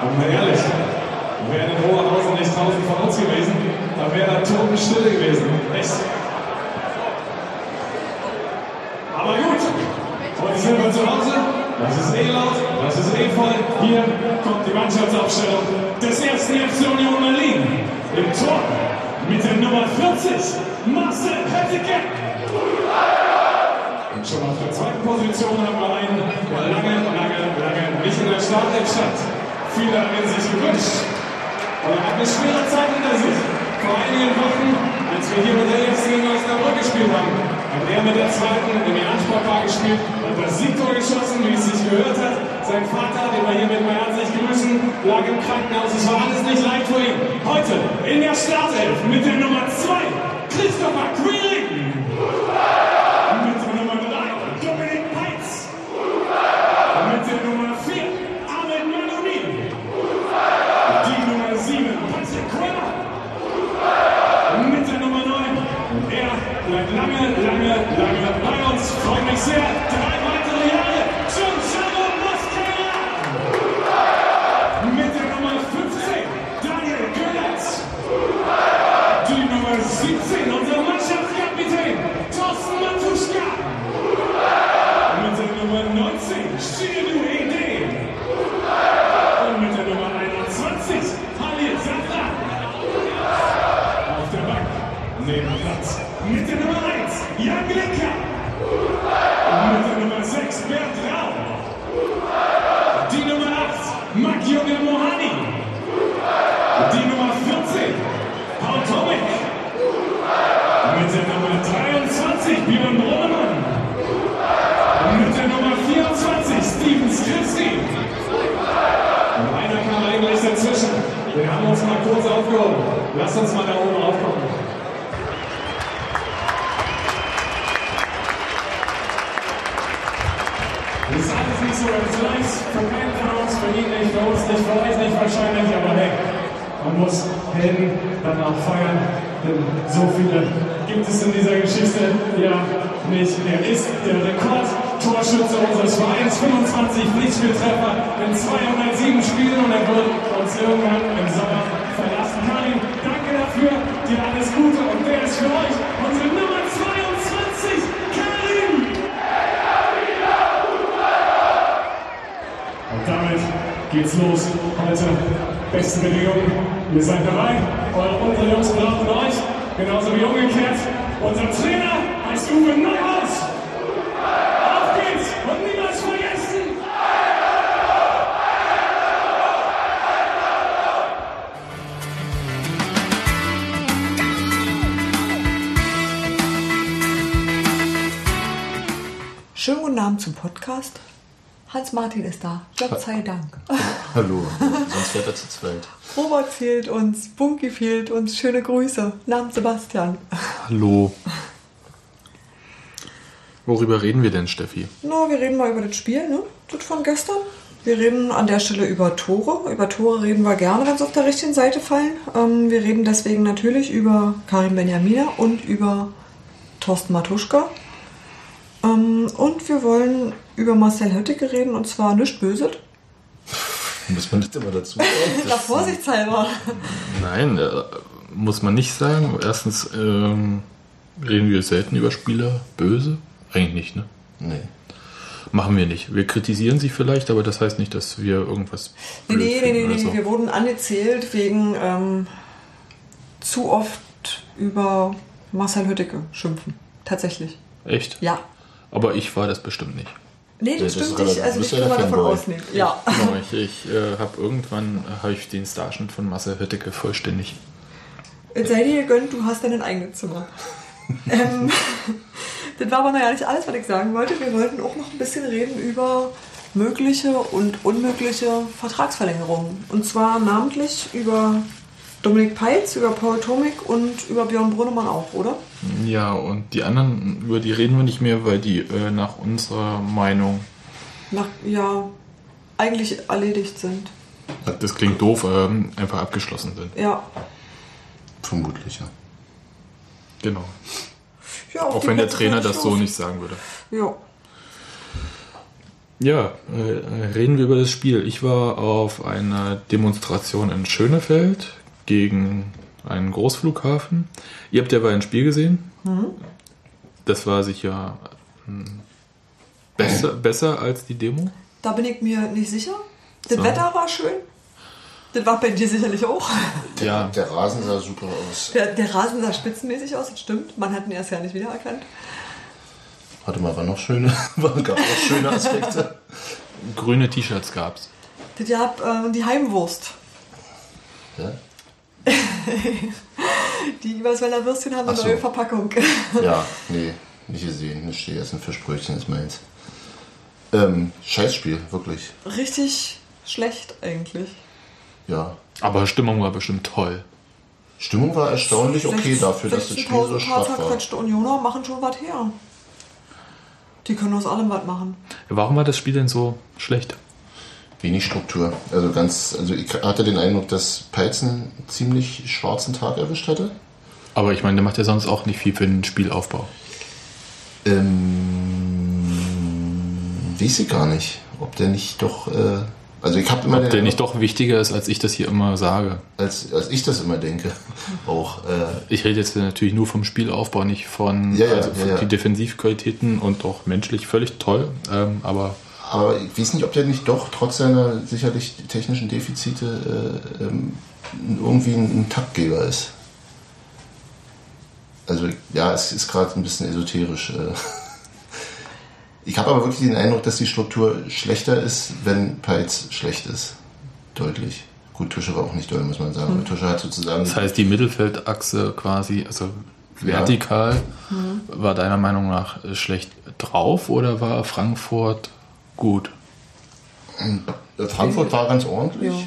Und mal ehrlich, wäre Hohe Rohrhausen nicht draußen von uns gewesen, dann wäre da Totenstille gewesen. Echt. Aber gut, heute sind wir zu Hause. Das ist eh laut, das ist eh voll. Hier kommt die Mannschaftsaufstellung des ersten FC Union Berlin. Im Tor mit der Nummer 40, Marcel Pettigek. Und schon auf der zweiten Position haben wir einen, der lange, lange, lange nicht in der Startelf stand viele haben ihn sich gewünscht. Und er hat eine schwere Zeit hinter sich. Vor einigen Wochen, als wir hier mit der FC gegen Osnabrück gespielt haben, hat er mit der zweiten in im Jahrensportpark gespielt und das Siegtor geschossen, wie es sich gehört hat. Sein Vater, den wir hier mit meiner Ansicht grüßen, lag im Krankenhaus. Es war alles nicht leicht für ihn. Heute in der Startelf mit der Nummer 2, Christopher Green. Rekordtorschütze unseres Vereins. 25 Pflichtspieltreffer in 207 Spielen und er wird uns irgendwann im Sommer verlassen. Karin, danke dafür. Dir alles Gute und wer ist für euch unsere Nummer 22? Karin! Und damit geht's los. Heute beste Bedingungen. Ihr seid dabei. Eure unsere Jungs brauchen euch. Genauso wie umgekehrt. Unser Trainer heißt Uwe Neuhaus. Abend zum Podcast. Hans-Martin ist da. Gott sei Dank. Hallo, sonst wäre er zu zweit. Robert fehlt uns, Bunky fehlt uns. Schöne Grüße. Namen Sebastian. Hallo. Worüber reden wir denn, Steffi? Na, wir reden mal über das Spiel, ne? Das von gestern. Wir reden an der Stelle über Tore. Über Tore reden wir gerne, wenn sie auf der richtigen Seite fallen. Ähm, wir reden deswegen natürlich über Karim Benjamina und über Thorsten Matuschka. Ähm, und wir wollen über Marcel Höttike reden und zwar nicht böse. Muss man das immer dazu sagen? Na, vorsichtshalber. Nein, äh, muss man nicht sagen. Erstens ähm, reden wir selten über Spieler böse. Eigentlich nicht, ne? Nee. Machen wir nicht. Wir kritisieren sie vielleicht, aber das heißt nicht, dass wir irgendwas. Nee, blöd nee, nee, nee, so. wir wurden angezählt wegen ähm, zu oft über Marcel Höttike schimpfen. Tatsächlich. Echt? Ja. Aber ich war das bestimmt nicht. Nee, das das ist stimmt relativ- nicht. Also ich ja kann mal der davon ausnehmen. Ja. Genau, ich, ich äh, habe irgendwann äh, habe ich den Starschnitt von Marcel Hötteke vollständig. Jetzt sei dir gegönnt, du hast dein eigenes Zimmer. ähm, das war aber noch ja nicht alles, was ich sagen wollte. Wir wollten auch noch ein bisschen reden über mögliche und unmögliche Vertragsverlängerungen. Und zwar namentlich über Dominik Peitz, über Paul Tomik und über Björn Brunnemann auch, oder? Ja, und die anderen, über die reden wir nicht mehr, weil die äh, nach unserer Meinung, Nach, ja, eigentlich erledigt sind. das klingt doof, ähm, einfach abgeschlossen sind. Ja. Vermutlich, ja. Genau. ja Auch die wenn der Trainer das so nicht sagen würde. Ja. Ja, äh, reden wir über das Spiel. Ich war auf einer Demonstration in Schönefeld gegen einen Großflughafen. Ihr habt ja bei ein Spiel gesehen. Das war sicher hm, besser, besser als die Demo. Da bin ich mir nicht sicher. Das So. Wetter war schön. Das war bei dir sicherlich auch. Ja, Der Rasen sah super aus. Der, der Rasen sah spitzenmäßig aus, das stimmt. Man hat ihn erst ja nicht wiedererkannt. Warte mal, war noch schöne, war, gab auch schöne Aspekte. grüne T-Shirts gab's. Das gab äh, die Heimwurst. Ja? Die Übersweller Würstchen haben eine so. neue Verpackung. ja, nee, nicht gesehen. Nicht gegessen, Fischbrötchen ist meins. Ähm, Scheißspiel, wirklich. Richtig schlecht eigentlich. Ja. Aber Stimmung war bestimmt toll. Stimmung war erstaunlich okay 16 dafür, dass das Spiel so 16.000 schwach war. Unioner machen schon was her. Die können aus allem was machen. Warum war das Spiel denn so schlecht? Wenig Struktur. Also ganz, also ich hatte den Eindruck, dass Peitz einen ziemlich schwarzen Tag erwischt hatte. Aber ich meine, der macht ja sonst auch nicht viel für den Spielaufbau. Ähm, weiß ich gar nicht, ob der nicht doch, äh, also ich habe immer Ob den der nicht doch wichtiger ist, als ich das hier immer sage. als, als ich das immer denke, auch, äh, Ich rede jetzt natürlich nur vom Spielaufbau, nicht von Ja, ja, also ja, ja. die Defensivqualitäten und auch menschlich völlig toll. Ähm, aber aber ich weiß nicht, ob der nicht doch trotz seiner sicherlich technischen Defizite äh, ähm, irgendwie ein, ein Taktgeber ist. Also ja, es ist gerade ein bisschen esoterisch. Äh. Ich habe aber wirklich den Eindruck, dass die Struktur schlechter ist, wenn Peitz schlecht ist. Deutlich. Gut, Tusche war auch nicht doll, muss man sagen. Hm. Tusche hat sozusagen. das heißt, die Mittelfeldachse quasi, also vertikal, war deiner Meinung nach schlecht drauf oder war Frankfurt gut? Frankfurt war ganz ordentlich.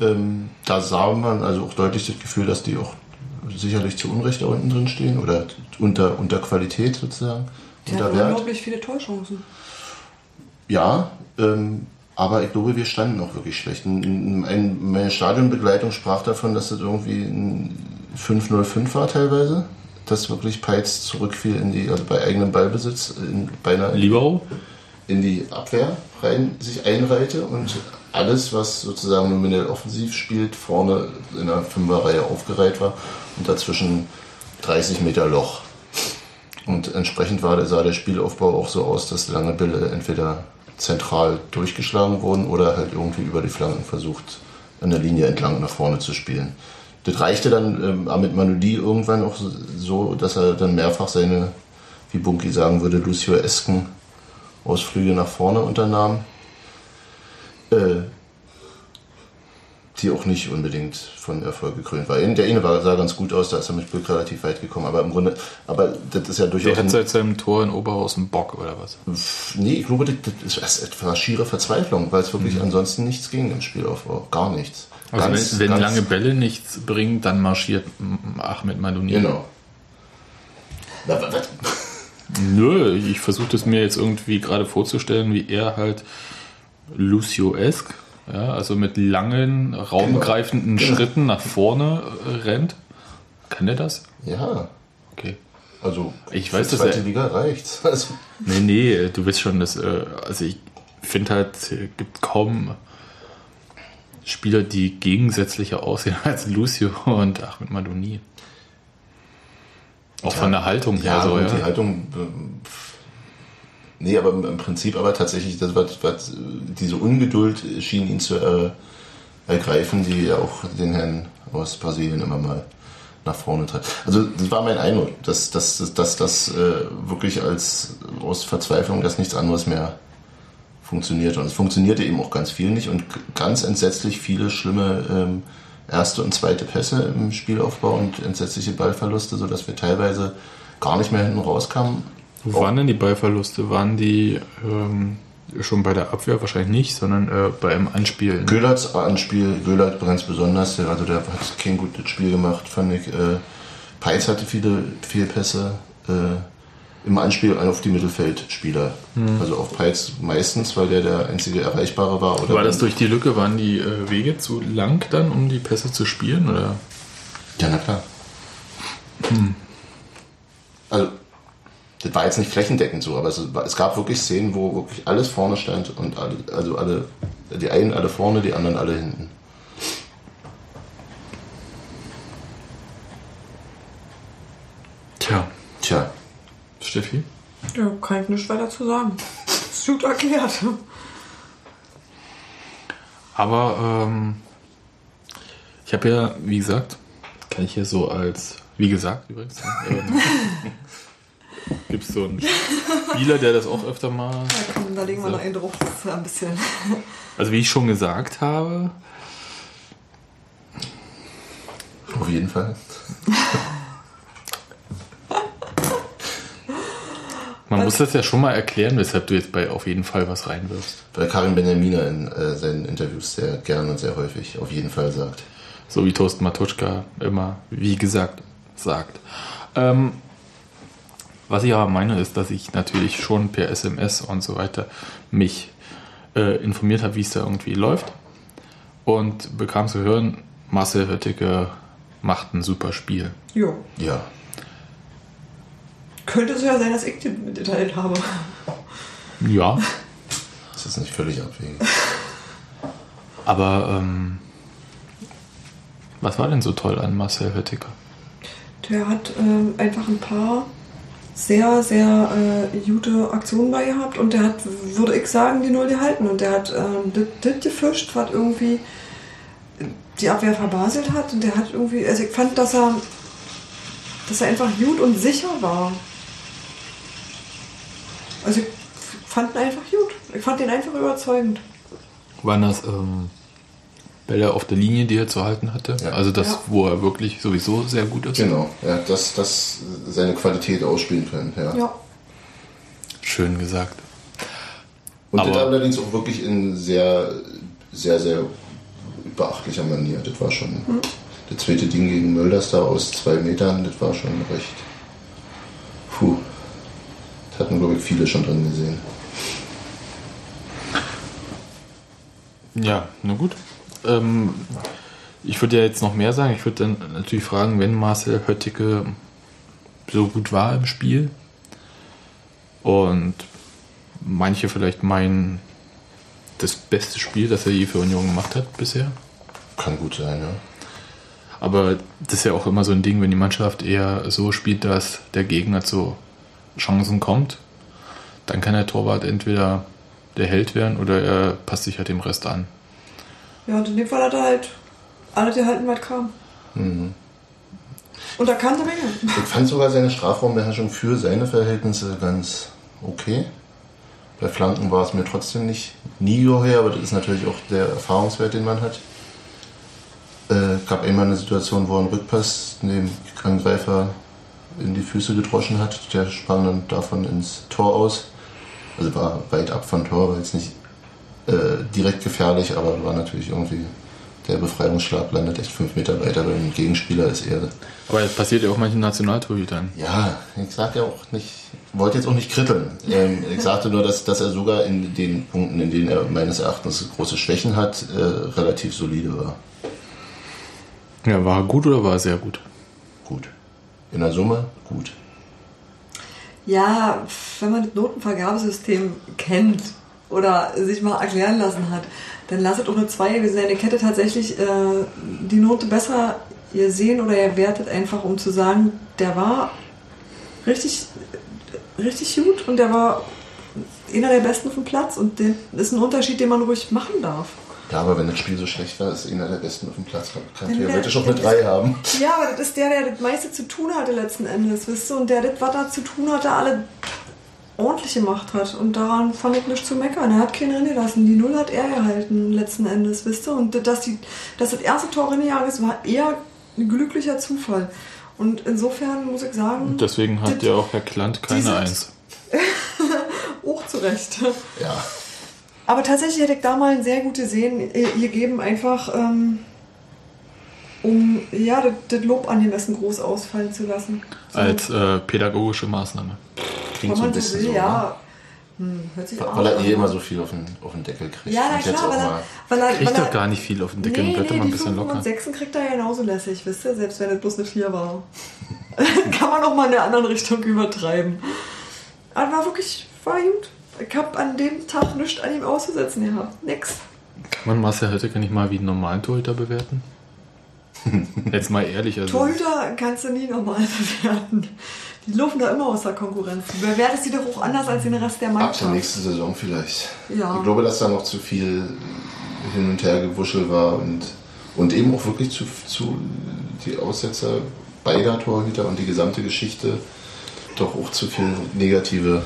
Ähm, da sah man also auch deutlich das Gefühl, dass die auch sicherlich zu Unrecht da unten drin stehen oder unter, unter Qualität sozusagen. Die unter hatten Wert. unglaublich viele Torchancen. Ja, ähm, aber ich glaube, wir standen auch wirklich schlecht. Ein- ein- Meine Stadionbegleitung sprach davon, dass das irgendwie ein 5-0-5 war teilweise. dass wirklich Peitz zurückfiel in die, also bei eigenem Ballbesitz, in, beinahe Libero? In die Abwehr rein sich einreihte und alles, was sozusagen nominell offensiv spielt, vorne in der Fünferreihe aufgereiht war und dazwischen 30 Meter Loch. Und entsprechend war, sah der Spielaufbau auch so aus, dass lange Bälle entweder zentral durchgeschlagen wurden oder halt irgendwie über die Flanken versucht, an der Linie entlang nach vorne zu spielen. Das reichte dann ähm, Amit Manudi irgendwann auch so, dass er dann mehrfach seine, wie Bunky sagen würde, Lucio-esken Ausflüge nach vorne unternahm, äh, die auch nicht unbedingt von Erfolg gekrönt war. Der eine war, sah ganz gut aus, da ist er mit Glück relativ weit gekommen, aber im Grunde, aber das ist ja durchaus. Der hat seit seinem Tor in Oberhausen Bock oder was? Nee, ich glaube, das, das ist etwa schiere Verzweiflung, weil es wirklich ansonsten nichts ging im Spielaufbau. Gar nichts. Mhm. Also Ganz- wenn, wenn ganz- lange Bälle nichts bringen, dann marschiert Ahmed Madoni. Genau. Na, wa- was? Nö, ich versuche das mir jetzt irgendwie gerade vorzustellen, wie er halt Lucio-esque, ja, also mit langen, raumgreifenden Genau. Schritten nach vorne äh, rennt. Kann der das? Ja, Okay. also Ich weiß, dass zweite er- Liga reicht's. Also, Nee, nee, du weißt schon, dass, äh, also ich finde halt, es gibt kaum Spieler, die gegensätzlicher aussehen als Lucio und Ahmed Madoni. Auch von der Haltung her ja, so, ja. die Haltung. pff. Nee, aber im Prinzip aber tatsächlich, das, was, was, diese Ungeduld schien ihn zu äh, ergreifen, die ja auch den Herrn aus Brasilien immer mal nach vorne treibt. Also das war mein Eindruck, dass das dass, dass, dass, äh, wirklich als aus Verzweiflung, dass nichts anderes mehr funktioniert. Und es funktionierte eben auch ganz viel nicht und ganz entsetzlich viele schlimme ähm, erste und zweite Pässe im Spielaufbau und entsetzliche Ballverluste, sodass wir teilweise gar nicht mehr hinten rauskamen. Wo waren denn die Ballverluste? Waren die ähm, schon bei der Abwehr wahrscheinlich nicht, sondern äh, beim Anspielen? Göhlerts Anspiel, Göhlert ganz besonders, der, also der hat kein gutes Spiel gemacht, fand ich. Äh, Peitz hatte viele Fehlpässe äh, im Anspiel auf die Mittelfeldspieler. Also auf Peitz meistens, weil der der einzige Erreichbare war. Oder War das durch die Lücke? Waren die äh, Wege zu lang dann, um die Pässe zu spielen? Oder? Ja, na klar. Also, das war jetzt nicht flächendeckend so, aber es, es gab wirklich Szenen, wo wirklich alles vorne stand und alle, also alle, die einen alle vorne, die anderen alle hinten. Tja, Tja, Steffi? Ja, kann ich nichts weiter zu sagen. Ist gut erklärt. Aber ähm, ich habe ja, wie gesagt, kann ich ja so als, wie gesagt übrigens, ähm, gibt es so einen Spieler, der das auch öfter mal, Ja, komm, da legen wir noch einen drauf. Ein bisschen. also wie ich schon gesagt habe, auf jeden Fall. man muss das ja schon mal erklären, weshalb du jetzt bei auf jeden Fall was reinwirfst. Weil Karin Benjamina in äh, seinen Interviews sehr gern und sehr häufig auf jeden Fall sagt. So wie Toast Matuschka immer, wie gesagt, sagt. Ähm, was ich aber meine, ist, dass ich natürlich schon per SMS und so weiter mich äh, informiert habe, wie es da irgendwie läuft. Und bekam zu hören, Marcel Höttike macht ein super Spiel. Jo. Ja, Könnte so ja sein, dass ich den mitgeteilt habe. Ja, das ist nicht völlig abwegig. aber ähm, was war denn so toll an Marcel Höttike? Der hat ähm, einfach ein paar sehr, sehr äh, gute Aktionen bei gehabt und der hat, würde ich sagen, die Null gehalten. Und der hat ähm, das- das gefischt, was irgendwie die Abwehr verbaselt hat. Und der hat irgendwie, also ich fand, dass er, dass er einfach gut und sicher war. Also ich fand ihn einfach gut. Ich fand ihn einfach überzeugend. Waren das ähm, Bälle auf der Linie, die er zu halten hatte? Ja. Also das, Ja. wo er wirklich sowieso sehr gut ist? Genau, ja, dass das seine Qualität ausspielen können. Ja. Ja. Schön gesagt. Und Aber- das allerdings auch wirklich in sehr, sehr, sehr beachtlicher Manier. Das war schon. Das zweite Ding gegen Mölders da aus zwei Metern, das war schon recht. Puh. Das hatten, glaube ich, viele schon drin gesehen. Ja, na gut. Ähm, ich würde ja jetzt noch mehr sagen. Ich würde dann natürlich fragen, wenn Marcel Höttike so gut war im Spiel. Und manche vielleicht meinen, das beste Spiel, das er je für Union gemacht hat bisher. Kann gut sein, ja. Aber das ist ja auch immer so ein Ding, wenn die Mannschaft eher so spielt, dass der Gegner zu Chancen kommt, dann kann der Torwart entweder der Held werden oder er passt sich halt dem Rest an. Ja, und in dem Fall hat er halt alle gehalten, was kam. Mhm. Und da kam eine Menge. Ich fand sogar seine Strafraumbeherrschung für seine Verhältnisse ganz okay. Bei Flanken war es mir trotzdem nicht nie geheuer, aber das ist natürlich auch der Erfahrungswert, den man hat. Äh, gab einmal eine Situation, wo er einen Rückpass dem Angreifer in die Füße gedroschen hat. Der sprang dann davon ins Tor aus. Also war weit ab von Tor, war jetzt nicht äh, direkt gefährlich, aber war natürlich irgendwie der Befreiungsschlag landet echt fünf Meter weiter beim Gegenspieler als er. Aber das passiert ja auch manchen Nationaltorhütern. Ja, ich sag ja auch nicht, wollte jetzt auch nicht kritteln. Ähm, ich sagte nur, dass, dass er sogar in den Punkten, in denen er meines Erachtens große Schwächen hat, äh, relativ solide war. Ja, war gut oder war er sehr? Gut. In der Summe gut. Ja, wenn man das Notenvergabesystem kennt oder sich mal erklären lassen hat, dann lasst auch eine 2 gewesen sein. Ich hätte tatsächlich äh, die Note besser ihr sehen oder ihr wertet einfach, um zu sagen, der war richtig, richtig gut und der war einer der besten dem Platz und das ist ein Unterschied, den man ruhig machen darf. Ja, aber wenn das Spiel so schlecht war, ist einer der besten auf dem Platz. Kann Dann theoretisch auch eine 3 haben. Ja, aber das ist der, der das meiste zu tun hatte letzten Endes, wisst ihr? Und der das, was er zu tun hatte, alle ordentlich gemacht hat. Und daran fand ich nichts zu meckern. Er hat keinen reingelassen. Die Null hat er gehalten, letzten Endes, wisst ihr? Und dass, die, dass das erste Tor reingegangen ist, war eher ein glücklicher Zufall. Und insofern muss ich sagen, Und deswegen hat ja auch Herr Klant keine diese- Eins. auch zurecht. Ja. Aber tatsächlich hätte ich da mal ein sehr gute Sehen gegeben, einfach ähm, um ja, das, das Lob angemessen groß ausfallen zu lassen. So, Als äh, pädagogische Maßnahme. Klingt wenn so ein man so bisschen will, so. ja. Hm, hört sich Ne? auch Weil er eh immer so viel auf den, auf den Deckel kriegt. Ja, na klar, auch weil er, weil er, Kriegt weil doch er gar nicht viel auf den Deckel. Nee, Bleibt doch nee, mal ein die bisschen 5 und locker. 6 kriegt er genauso lässig, wisst ihr? Selbst wenn es bloß eine 4 war. Kann man auch mal in der anderen Richtung übertreiben. Aber war wirklich, war gut. Ich hab an dem Tag nichts an ihm auszusetzen gehabt. Nix. Kann man Marcel Höttger nicht mal wie einen normalen Torhüter bewerten? Jetzt mal ehrlich. Also, Torhüter kannst du nie normal bewerten. Die laufen da immer aus der Konkurrenz. Du bewertest die doch auch anders als den Rest der Ab der Mannschaft. nächsten Saison vielleicht. Ja. Ich glaube, dass da noch zu viel hin und her gewuschelt war und, und eben auch wirklich zu, zu die Aussetzer beider Torhüter und die gesamte Geschichte doch auch zu viel negative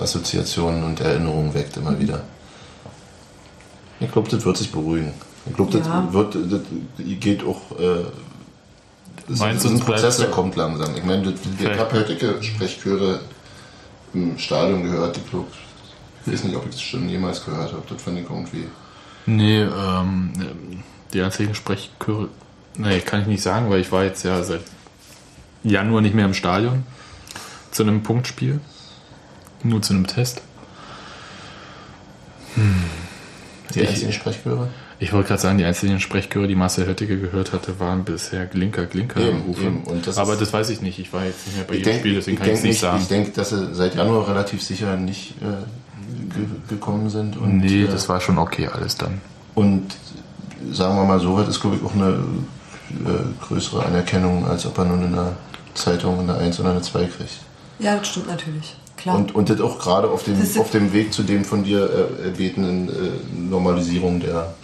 Assoziationen und Erinnerungen weckt immer wieder. Ich glaube, das wird sich beruhigen. Ich glaube, das, Ja. wird, das geht auch. Äh, das Meinst ist ein Prozess, der kommt langsam. Ich meine, das- ich habe heutige Sprechchöre im Stadion gehört. Ich glaube, ich weiß nicht, ob ich es schon jemals gehört habe. Das fand ich irgendwie. Nee, ähm, die einzigen Sprechchöre. Nee, kann ich nicht sagen, weil ich war jetzt ja seit Januar nicht mehr im Stadion. Zu einem Punktspiel. Nur zu einem Test. Die Ich- einzigen Sprechchöre? Ich wollte gerade sagen, die einzigen Sprechchöre, die Marcel Höttige gehört hatte, waren bisher Glinker, Glinker Eben, Rufe. eben. Und das Aber das weiß ich nicht. Ich war jetzt nicht mehr bei Ich jedem denke, Spiel, deswegen ich kann ich es denk nicht nicht, sagen. ich denke, dass sie seit Januar relativ sicher nicht äh, ge gekommen sind. Und, nee, äh, das war schon okay alles dann. Und sagen wir mal so, weit ist, glaube ich, auch eine äh, größere Anerkennung, als ob er nun in der Zeitung eine 1 oder eine 2 kriegt. Ja, das stimmt natürlich. Klar. Und, und das auch gerade auf dem, auf dem Weg zu dem von dir äh, erbetenen äh, Normalisierung der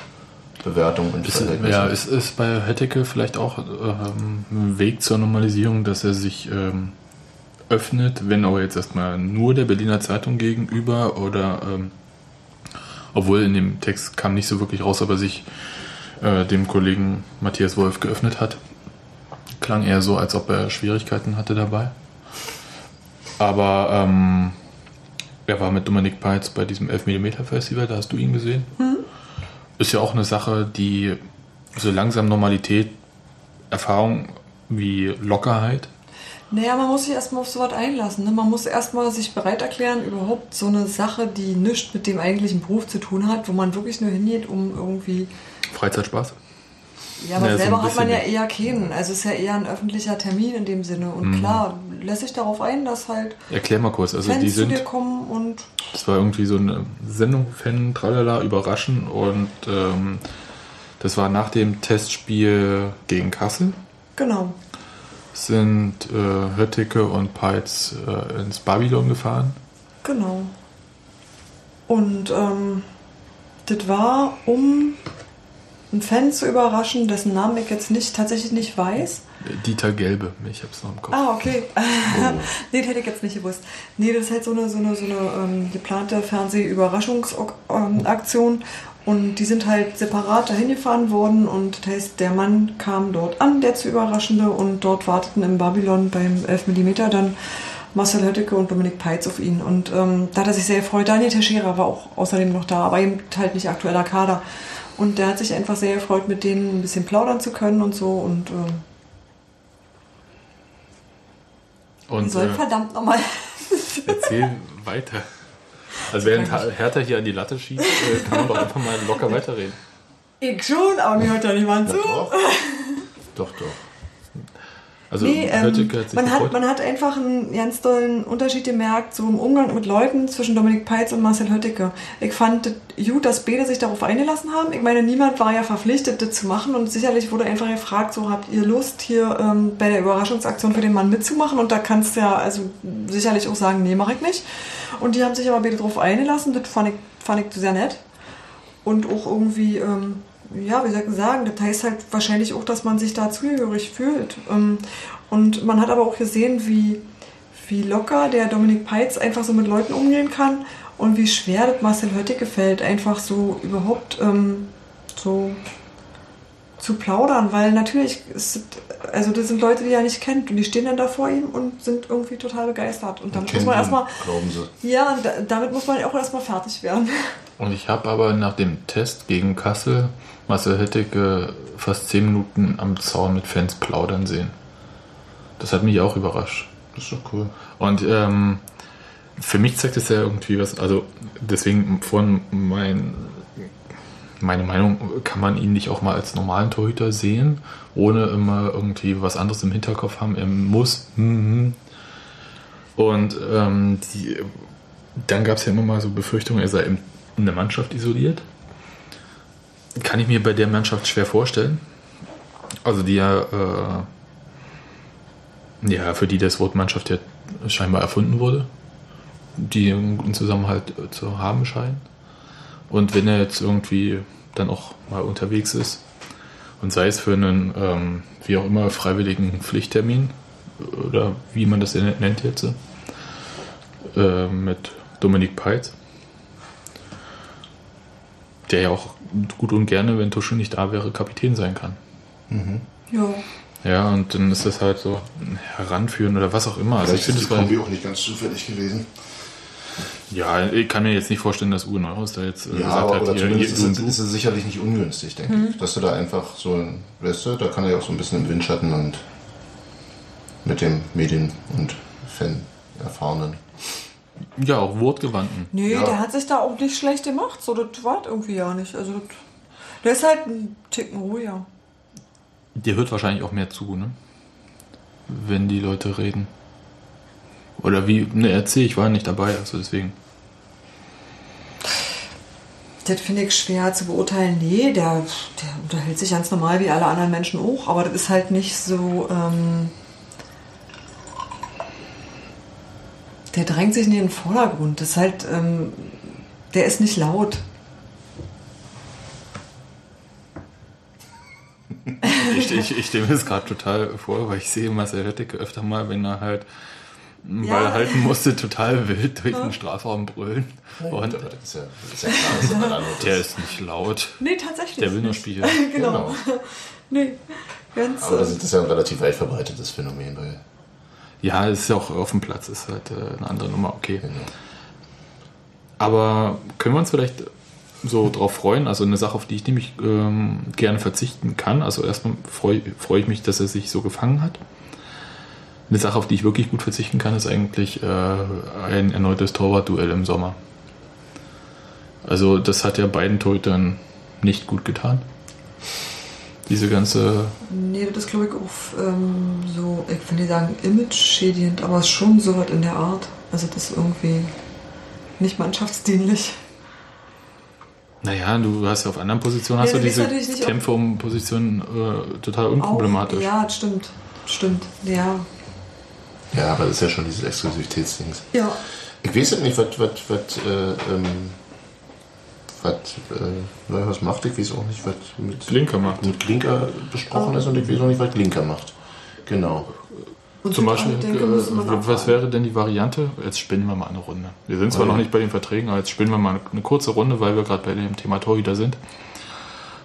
Bewertung und Ist, Verhältnisse. ja, ist, ist bei Hetteke vielleicht auch ähm, ein Weg zur Normalisierung, dass er sich ähm, öffnet, wenn auch jetzt erstmal nur der Berliner Zeitung gegenüber oder ähm, obwohl in dem Text kam nicht so wirklich raus, aber sich äh, dem Kollegen Matthias Wolf geöffnet hat. Klang eher so, als ob er Schwierigkeiten hatte dabei. Aber ähm, er war mit Dominik Peitz bei diesem 11mm Festival, da hast du ihn gesehen. Ist ja auch eine Sache, die so langsam Normalität, Erfahrung wie Lockerheit. Naja, man muss sich erstmal auf sowas einlassen. Ne? Man muss erstmal sich bereit erklären, überhaupt so eine Sache, die nichts mit dem eigentlichen Beruf zu tun hat, wo man wirklich nur hingeht, um irgendwie. Freizeitspaß. Ja, aber Ja, so selber ein hat man ja eher keinen. Also es ist ja eher ein öffentlicher Termin in dem Sinne. Und klar, lässt sich darauf ein, dass halt Erklär mal kurz. Also Fans die zu dir sind, kommen und das war irgendwie so eine Sendung, Fan, tralala, überraschen und ähm, das war nach dem Testspiel gegen Kassel. genau. Sind äh, Höttike und Peitz äh, ins Babylon gefahren. Genau. Und ähm, das war, um einen Fan zu überraschen, dessen Namen ich jetzt nicht tatsächlich nicht weiß. Dieter Gelbe, ich hab's noch im Kopf. Ah, okay. nee, das hätte ich jetzt nicht gewusst. Nee, das ist halt so eine, so eine, so eine ähm, geplante Fernsehüberraschungsaktion. Und die sind halt separat dahin gefahren worden. Und das heißt, der Mann kam dort an, der zu Überraschende. Und dort warteten im Babylon beim 11 mm dann Marcel Hötteke und Dominik Peitz auf ihn. Und ähm, da hat er sich sehr gefreut. Daniel Teixeira war auch außerdem noch da, aber eben halt nicht aktueller Kader. Und der hat sich einfach sehr gefreut, mit denen ein bisschen plaudern zu können und so. Und die Und sollen äh, verdammt nochmal erzähl weiter. Also während Ha- Hertha hier an die Latte schießt, äh, kann man doch einfach mal locker weiterreden. Ich schon, aber mir hört ja niemand zu. Doch. doch, doch. Also Nee, ähm, Höttike hat sich man, hat, man hat einfach einen ganz tollen Unterschied gemerkt, so im Umgang mit Leuten zwischen Dominik Peitz und Marcel Höttike. Ich fand das gut, dass beide sich darauf eingelassen haben. Ich meine, niemand war ja verpflichtet, das zu machen und sicherlich wurde einfach gefragt, so habt ihr Lust, hier ähm, bei der Überraschungsaktion für den Mann mitzumachen und da kannst du ja also sicherlich auch sagen, nee, mache ich nicht. Und die haben sich aber beide darauf eingelassen, das fand ich, fand ich sehr nett. Und auch irgendwie, ähm, ja, wie soll ich sagen, das heißt halt wahrscheinlich auch, dass man sich da zugehörig fühlt. Ähm, und man hat aber auch gesehen, wie, wie locker der Dominik Peitz einfach so mit Leuten umgehen kann und wie schwer das Marcel Höttike fällt, einfach so überhaupt ähm, so zu plaudern, weil natürlich, ist, das- also das sind Leute, die er nicht kennt und die stehen dann da vor ihm und sind irgendwie total begeistert. Und damit muss Kennen man erstmal, Glauben Sie. ja, und da, damit muss man auch erstmal fertig werden. Und ich habe aber nach dem Test gegen Kassel Marcel Höttike fast 10 Minuten am Zaun mit Fans plaudern sehen. Das hat mich auch überrascht. Das ist doch cool. Und ähm, für mich zeigt es ja irgendwie was, also deswegen von mein, meine Meinung, kann man ihn nicht auch mal als normalen Torhüter sehen, ohne immer irgendwie was anderes im Hinterkopf haben, er muss. mhm. Und ähm, die, dann gab es ja immer mal so Befürchtungen, er sei in der Mannschaft isoliert. Kann ich mir bei der Mannschaft schwer vorstellen. Also die ja, äh, ja, für die das Wort Mannschaft ja scheinbar erfunden wurde, die einen Zusammenhalt äh, zu haben scheinen. Und wenn er jetzt irgendwie dann auch mal unterwegs ist und sei es für einen, ähm, wie auch immer, freiwilligen Pflichttermin oder wie man das nennt jetzt, äh, mit Dominik Peitz, der ja auch gut und gerne, wenn Tusche nicht da wäre, Kapitän sein kann. Ja. Ja, und dann ist das halt so ein Heranführen oder was auch immer. Also ich Vielleicht finde ist es die war, Kombi auch nicht ganz zufällig gewesen. ja, ich kann mir jetzt nicht vorstellen, dass Uwe Neuhaus da jetzt äh, Ja, gesagt aber hat, oder hier, hier, ist, du, es, ist es sicherlich nicht ungünstig, denke Mhm. ich. Dass du da einfach so, ein- weißt du, da kann er ja auch so ein bisschen im Windschatten und mit dem Medien- und Fan-Erfahrenen. Ja, auch wortgewandten. Nee, Ja. der hat sich da auch nicht schlecht gemacht. So, das war das irgendwie ja nicht. Also, der ist halt ein Ticken ruhiger. Der hört wahrscheinlich auch mehr zu, ne? Wenn die Leute reden. Oder wie, ne, erzähl, ich war nicht dabei, also deswegen. Das finde ich schwer zu beurteilen. Nee, der, der unterhält sich ganz normal wie alle anderen Menschen auch, aber das ist halt nicht so. Ähm, der drängt sich in den Vordergrund. Das ist halt. Ähm, der ist nicht laut. Ich, ich, ich stelle mir das gerade total vor, weil ich sehe Marcel Hötteke öfter mal, wenn er halt einen Ja. Ball halten musste, total wild durch den Strafraum brüllen. Und Das ist ja, das ist ja klar, dass er da nur der ist. ist nicht laut. Nee, tatsächlich. Der will nur nicht. spielen. genau. Genau. Nee, ganz. Aber das äh, ist, das ist ja ein relativ weit verbreitetes Phänomen. Weil, Ja, es ist ja auch auf dem Platz, ist halt äh, eine andere Nummer, okay. genau. Aber können wir uns vielleicht so drauf freuen? Also eine Sache, auf die ich nämlich ähm, gerne verzichten kann. Also erstmal freue freu ich mich, dass er sich so gefangen hat. Eine Sache, auf die ich wirklich gut verzichten kann, ist eigentlich äh, ein erneutes Torwartduell im Sommer. Also das hat ja beiden Torhütern nicht gut getan. Diese ganze. Nee, das ist glaube ich auch ähm, so, ich will nicht sagen image-schädigend, aber es ist schon so was in der Art. Also das ist irgendwie nicht mannschaftsdienlich. Naja, du hast ja auf anderen Positionen hast Ja, du diese Kämpfe um Positionen äh, total unproblematisch. Auch, ja, das stimmt. Stimmt, ja. Ja, aber das ist ja schon dieses Exklusivitätsdings. Ja, Ich weiß jetzt nicht, was, was, was, äh, ähm, was, äh, was macht. Ich weiß auch nicht, was mit Glinker macht. mit Glinker besprochen ist und ich weiß auch nicht, was Glinker macht. Genau. und Zum ich Beispiel, denke, äh, was wäre denn die Variante? Jetzt spinnen wir mal eine Runde. Wir sind zwar ja. noch nicht bei den Verträgen, aber jetzt spinnen wir mal eine kurze Runde, weil wir gerade bei dem Thema Torhüter sind,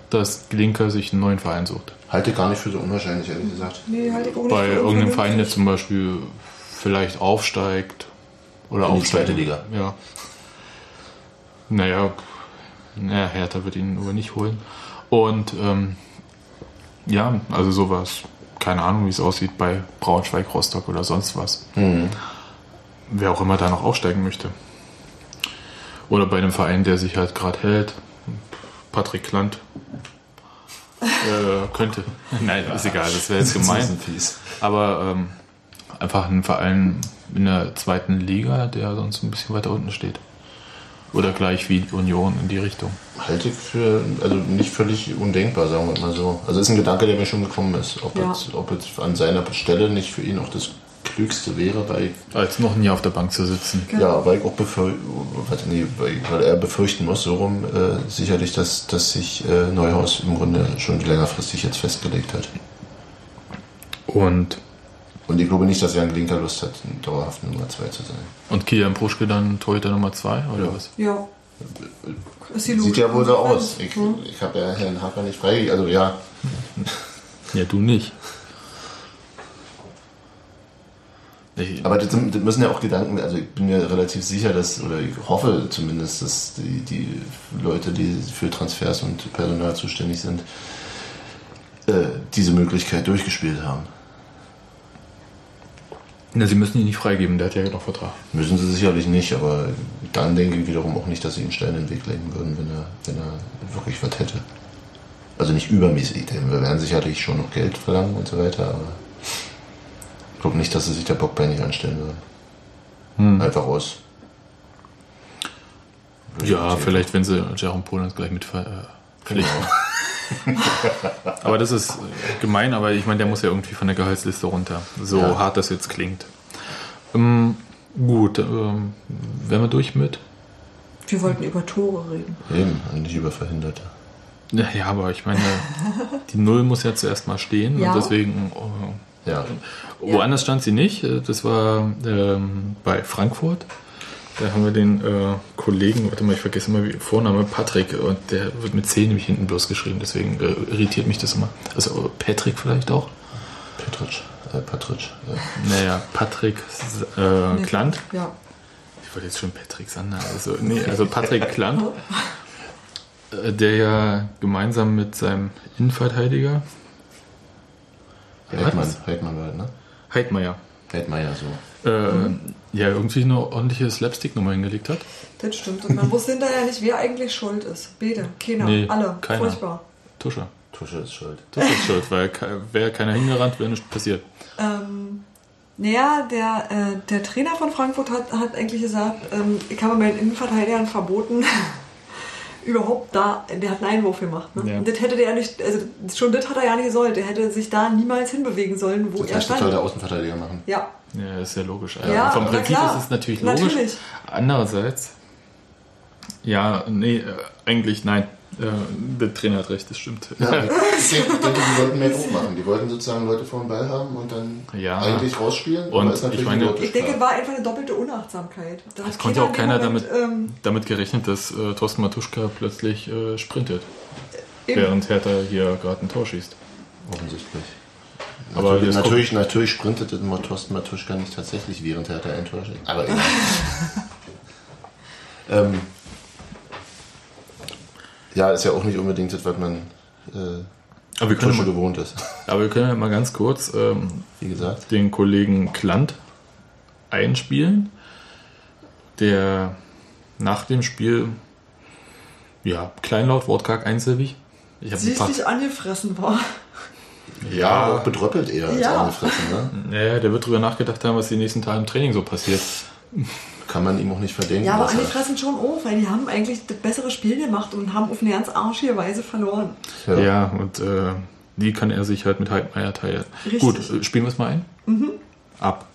dass Glinker sich einen neuen Verein sucht. Halte gar nicht für so unwahrscheinlich, ehrlich gesagt. Nee, halt ich auch nicht Bei für irgendeinem Verein, der zum Beispiel vielleicht aufsteigt oder In die aufsteigt. zweite Liga. Ja. Naja, naja, Hertha wird ihn aber nicht holen. Und ähm, ja, also sowas. Keine Ahnung, wie es aussieht bei Braunschweig, Rostock oder sonst was. Wer auch immer da noch aufsteigen möchte. Oder bei einem Verein, der sich halt gerade hält. Patrick Klant. äh, könnte. Nein, ist egal, das wäre jetzt gemein. Aber ähm, einfach ein Verein in der zweiten Liga, der sonst ein bisschen weiter unten steht. Oder gleich wie Union in die Richtung. Halte ich für, also nicht völlig undenkbar, sagen wir mal so. Also ist ein Gedanke, der mir schon gekommen ist. Ob, Ja. es, ob es an seiner Stelle nicht für ihn auch das Klügste wäre, weil Als noch ein Jahr auf der Bank zu sitzen. Ja, weil ich auch befür nee, weil, weil er befürchten muss, so rum, äh, sicherlich, dass, dass sich äh, Neuhaus im Grunde schon längerfristig jetzt festgelegt hat. Und, Und ich glaube nicht, dass Jan Glinker Lust hat, dauerhaft Nummer 2 zu sein. und Kilian Pruschke dann Torhüter Nummer 2 oder was? Ja. Ist die Sieht ja wohl so aus. Ich, Hm? ich habe ja Herrn Hacker nicht frei. Also ja, Ja, du nicht. Ich, aber das, das müssen ja auch Gedanken, also ich bin mir relativ sicher, dass, oder ich hoffe zumindest, dass die, die Leute, die für Transfers und Personal zuständig sind, äh, diese Möglichkeit durchgespielt haben. Na, sie müssen ihn nicht freigeben, der hat ja noch Vertrag. Müssen sie sicherlich nicht, aber dann denke ich wiederum auch nicht, dass sie ihn Stein in den Weg legen würden, wenn er, wenn er wirklich was hätte. Also nicht übermäßig, denn wir werden sicherlich schon noch Geld verlangen und so weiter, aber ich glaube nicht, dass sie sich der Bockbein nicht anstellen würden. Einfach aus. Ja, vielleicht, wenn sie Jerome Poland gleich mit äh, verpflichten. aber das ist äh, gemein, aber ich meine, der muss ja irgendwie von der Gehaltsliste runter. So Ja. hart das jetzt klingt. Ähm, gut, ähm, wären wir durch mit? Wir wollten über Tore reden. Eben, und nicht über Verhinderte. Ja, aber ich meine, die Null muss ja zuerst mal stehen Ja. und deswegen. äh, Ja, Woanders stand sie nicht. Äh, Das war ähm, bei Frankfurt. Da haben wir den äh, Kollegen, warte mal, ich vergesse immer wie Vorname, Patrick, und der wird mit C nämlich hinten bloß geschrieben, deswegen äh, irritiert mich das immer. Also Patrick vielleicht auch? Äh, Patric. Äh, Naja, Patrick äh, Nee. Klant. Ja. Ich wollte jetzt schon Patrick Sander. Also, nee, also Patrick Klant, äh, der ja gemeinsam mit seinem Innenverteidiger Heidmann? Heidmann war das, ne? Heidmeier Heidmeier so. äh, ja irgendwie eine ordentliche Slapstick-Nummer hingelegt hat. Das stimmt. Und man wusste hinterher nicht, wer eigentlich schuld ist. Beide, keiner, Nee, alle. keiner. Furchtbar. Tuscher. Tusche ist schuld. Das ist schuld, weil wäre keiner hingerannt, wäre nichts passiert. Ähm, naja, der, äh, der Trainer von Frankfurt hat, hat eigentlich gesagt, ähm, ich habe meinen Innenverteidigern verboten, überhaupt da, der hat einen Einwurf gemacht. Ne? Ja. Und das hätte der nicht, also schon das hat er ja nicht sollen. Der hätte sich da niemals hinbewegen sollen, wo Das er heißt, das soll der stand. Außenverteidiger machen. Ja, Ja, ist ja logisch. Ja, Vom Prinzip klar. ist es natürlich logisch. Natürlich. Andererseits, ja, nee, äh, eigentlich nein. Äh, der Trainer hat recht, das stimmt. Ja, ich denke, die wollten mehr Druck machen. Die wollten sozusagen Leute vor dem Ball haben und dann Ja. eigentlich rausspielen. Und aber ist natürlich ich meine- ich denke, war einfach eine doppelte Unachtsamkeit. Da Es konnte auch keiner Moment, damit, Ähm, damit gerechnet, dass äh, Thorsten Matuschka plötzlich äh, sprintet, eben. während Hertha hier gerade ein Tor schießt. Offensichtlich. Aber natürlich, das natürlich, natürlich sprintete Thorsten Matuschka nicht tatsächlich, während er Tor schießt. Aber egal. ähm, ja, ist ja auch nicht unbedingt das, was man äh, Aber wir können, mal, gewohnt ist. aber wir können ja mal ganz kurz ähm, Wie gesagt. den Kollegen Klant einspielen, der nach dem Spiel, ja, kleinlaut, wortkarg, einsilbig, Ich habe ein paar. sichtlich angefressen war. Ja, auch bedröppelt eher als Ja. angefressen. Ne? Ja, der wird drüber nachgedacht haben, was die nächsten Tage im Training so passiert. Kann man ihm auch nicht verdenken. Ja, aber er- angefressen schon auch, weil die haben eigentlich das bessere Spiel gemacht und haben auf eine ganz arschige Weise verloren. Ja. Ja, und äh, die kann er sich halt mit Heidmeier teilen. Richtig. Gut, äh, spielen wir es mal ein? Mhm. Ab.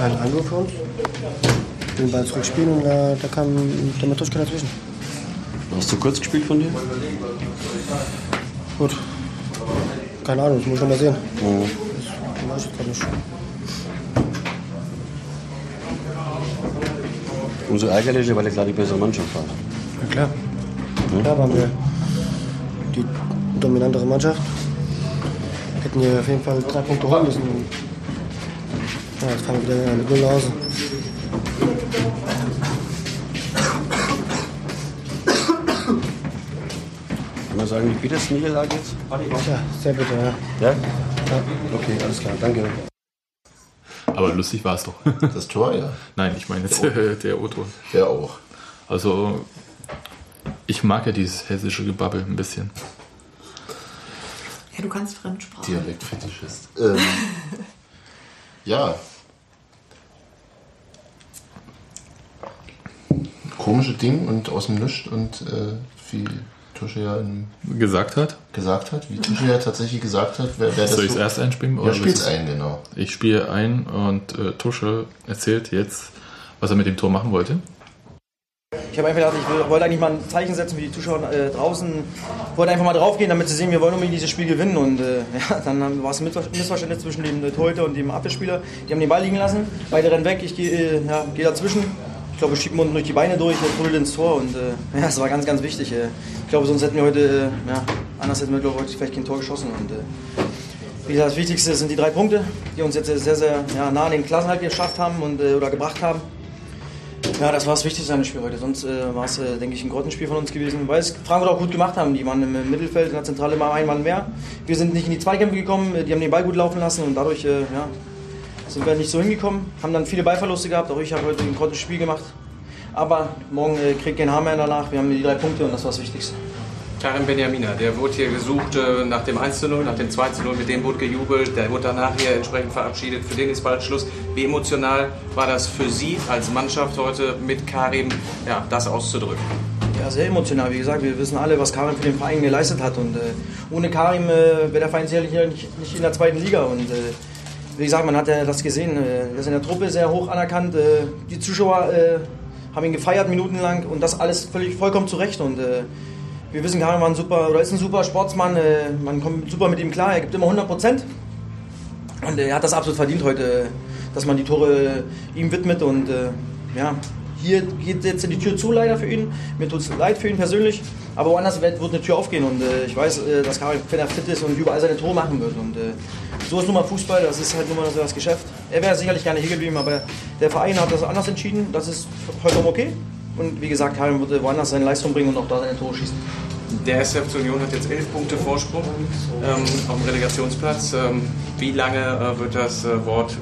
Ein Angriff für uns. Den Ball zurückspielen und da, da kam der Matuschka dazwischen. Hast du kurz gespielt von dir? Gut. Keine Ahnung, das muss ich noch mal sehen. Mhm. Das weiß ich nicht. Umso ärgerlicher, weil ihr klar die bessere Mannschaft war. Ja, klar. Klar waren wir die dominantere Mannschaft. Hätten wir auf jeden Fall drei Punkte holen müssen. Ja, jetzt fahren wir wieder eine Null nach Hause. Man sagen, die bitterste Niederlage jetzt? Ja, sehr bitter, ja. Ja? Okay, alles klar, danke. Aber lustig war es doch. Das Tor, ja. Nein, ich meine jetzt der O-Ton. Der auch. Also, ich mag ja dieses hessische Gebabbel ein bisschen. Ja, du kannst Fremdsprache. Dialektfetischist. Ähm, ja. Komische Ding und aus dem Nichts und äh, wie Tusche ja in, Gesagt hat, gesagt hat, wie Tusche ja tatsächlich gesagt hat, wer, wer das soll ich es so- erst einspielen? Ja, willst spiel's ein, genau. Ich spiele ein und äh, Tusche erzählt jetzt, was er mit dem Tor machen wollte. Ich habe einfach gedacht, ich wollte eigentlich mal ein Zeichen setzen für die Zuschauer äh, draußen. Wollte einfach mal draufgehen, damit sie sehen, wir wollen unbedingt dieses Spiel gewinnen. Und äh, ja, dann war es ein Missver- Missverständnis zwischen dem Torhüter und dem Abwehrspieler. Die haben den Ball liegen lassen. Beide rennen weg. Ich gehe äh, ja, geh dazwischen. Ich glaube, wir schieben unten durch die Beine durch, der Tunnel ins Tor. Und äh, ja, das war ganz, ganz wichtig. Äh, ich glaube, sonst hätten wir heute, äh, ja, anders hätten wir, glaube heute vielleicht kein Tor geschossen. Und, äh, wie gesagt, das Wichtigste sind die drei Punkte, die uns jetzt äh, sehr, sehr ja, nah an den Klassenhalt geschafft haben und, äh, oder gebracht haben. Ja, das war das Wichtigste an dem Spiel heute. Sonst war es, denke ich, ein Grottenspiel von uns gewesen, weil es Frankfurt auch gut gemacht haben. Die waren im Mittelfeld, in der Zentrale immer ein Mann mehr. Wir sind nicht in die Zweikämpfe gekommen, die haben den Ball gut laufen lassen und dadurch ja, sind wir nicht so hingekommen. Haben dann viele Ballverluste gehabt, auch ich habe heute ein Grottenspiel gemacht. Aber morgen äh, kriegt kein Hammer danach. Wir haben die drei Punkte und das war das Wichtigste. Karim Benjamina, der wurde hier gesucht äh, nach dem 1 zu 0, nach dem 2 zu 0, mit dem wurde gejubelt, der wurde danach hier entsprechend verabschiedet, für den ist bald Schluss. Wie emotional war das für Sie als Mannschaft heute mit Karim, ja, das auszudrücken? Ja, sehr emotional. Wie gesagt, wir wissen alle, was Karim für den Verein geleistet hat. Und äh, ohne Karim äh, wäre der Verein sicherlich nicht, nicht in der zweiten Liga. Und äh, wie gesagt, man hat ja das gesehen. Äh, er ist in der Truppe sehr hoch anerkannt. Äh, die Zuschauer äh, haben ihn gefeiert minutenlang und das alles völlig vollkommen zurecht. Und äh, wir wissen, Karim war ein super, oder ist ein super Sportsmann. Äh, man kommt super mit ihm klar. Er gibt immer 100 Prozent. Und äh, er hat das absolut verdient heute, dass man die Tore ihm widmet. Und äh, ja, hier geht jetzt die Tür zu leider für ihn. Mir tut es leid für ihn persönlich. Aber woanders wird, wird eine Tür aufgehen. Und äh, ich weiß, äh, dass Karim, wenn er fit ist und überall seine Tore machen wird. Und äh, so ist nun mal Fußball, das ist halt nun mal so das Geschäft. Er wäre sicherlich gerne hier geblieben, aber der Verein hat das anders entschieden. Das ist vollkommen okay. Und wie gesagt, Karim wird äh, woanders seine Leistung bringen und auch da seine Tore schießen. Der SF zur Union hat jetzt elf Punkte Vorsprung ähm, auf dem Relegationsplatz. Ähm, wie lange äh, wird das äh, Wort,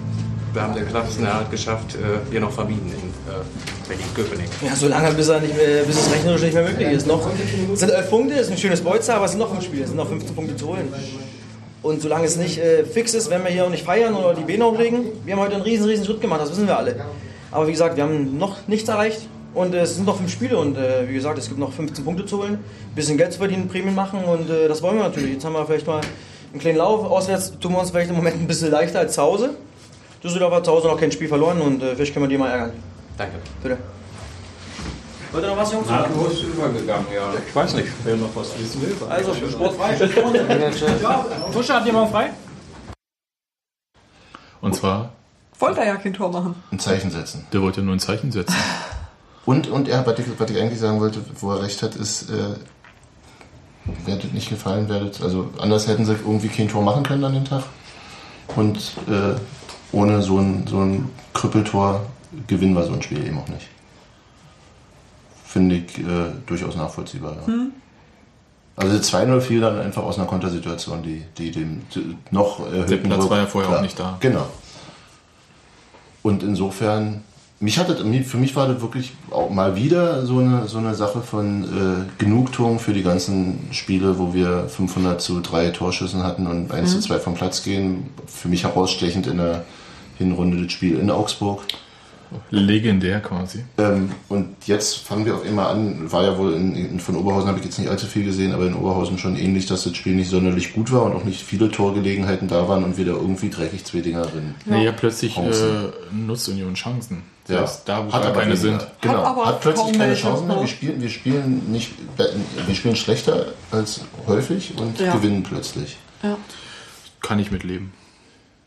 wir haben den Klassenerhalt geschafft, äh, hier noch vermieden in äh, Berlin-Köpenick? Ja, so lange, bis, er nicht mehr, bis es rechnerisch nicht mehr möglich ist. Noch es sind elf Punkte, ist ein schönes Bolzer, aber es sind noch fünf Spiele, es sind noch 15 Punkte zu holen. Und solange es nicht äh, fix ist, werden wir hier auch nicht feiern oder die Beine hochlegen. Wir haben heute einen riesen, riesen Schritt gemacht, das wissen wir alle. Aber wie gesagt, wir haben noch nichts erreicht und äh, es sind noch fünf Spiele und äh, wie gesagt, es gibt noch 15 Punkte zu holen, ein bisschen Geld zu verdienen, Prämien machen und äh, das wollen wir natürlich. Jetzt haben wir vielleicht mal einen kleinen Lauf. Auswärts tun wir uns vielleicht im Moment ein bisschen leichter als zu Hause. Düsseldorf hat zu Hause noch kein Spiel verloren und äh, vielleicht können wir die mal ärgern. Danke. Bitte. Wollt ihr noch was, Jungs? ist übergegangen, ja. Ich weiß nicht, wer noch was wissen will. Also, sportfrei. Tusche hat jemand frei? Und zwar, Wollte er ja kein Tor machen. Ein Zeichen setzen. der wollte nur ein Zeichen setzen. Und, und er, was ich, was ich eigentlich sagen wollte, wo er recht hat, ist, äh, werdet nicht gefallen, werdet, also anders hätten sie irgendwie kein Tor machen können an dem Tag. Und äh, ohne so ein, so ein Krüppeltor gewinnen wir so ein Spiel eben auch nicht. Finde ich äh, durchaus nachvollziehbar. Ja. Also 2-0 fiel dann einfach aus einer Kontersituation, die, die dem die noch erhöhten Platz Druck- war ja vorher auch Klar, nicht da. Genau. Und insofern mich hat das, für mich war das wirklich auch mal wieder so eine, so eine Sache von äh, Genugtuung für die ganzen Spiele, wo wir 500 zu 3 Torschüssen hatten und 1 Mhm. zu 2 vom Platz gehen. Für mich herausstechend in der Hinrunde das Spiel in Augsburg. Legendär quasi. Ähm, und jetzt fangen wir auf einmal an, war ja wohl in, in, von Oberhausen habe ich jetzt nicht allzu viel gesehen, aber in Oberhausen schon ähnlich, dass das Spiel nicht sonderlich gut war und auch nicht viele Torgelegenheiten da waren und wir da irgendwie dreckig zwei Dinger drin. Ja, ja plötzlich Chancen. äh, nutzt Union Chancen. Ja, Selbst da, wo hat aber keine sind. Genau, Hat aber hat, plötzlich keine Chancen mehr. Wir spielen, wir spielen nicht, wir spielen schlechter als häufig und Ja. gewinnen plötzlich. Ja. Kann ich mitleben.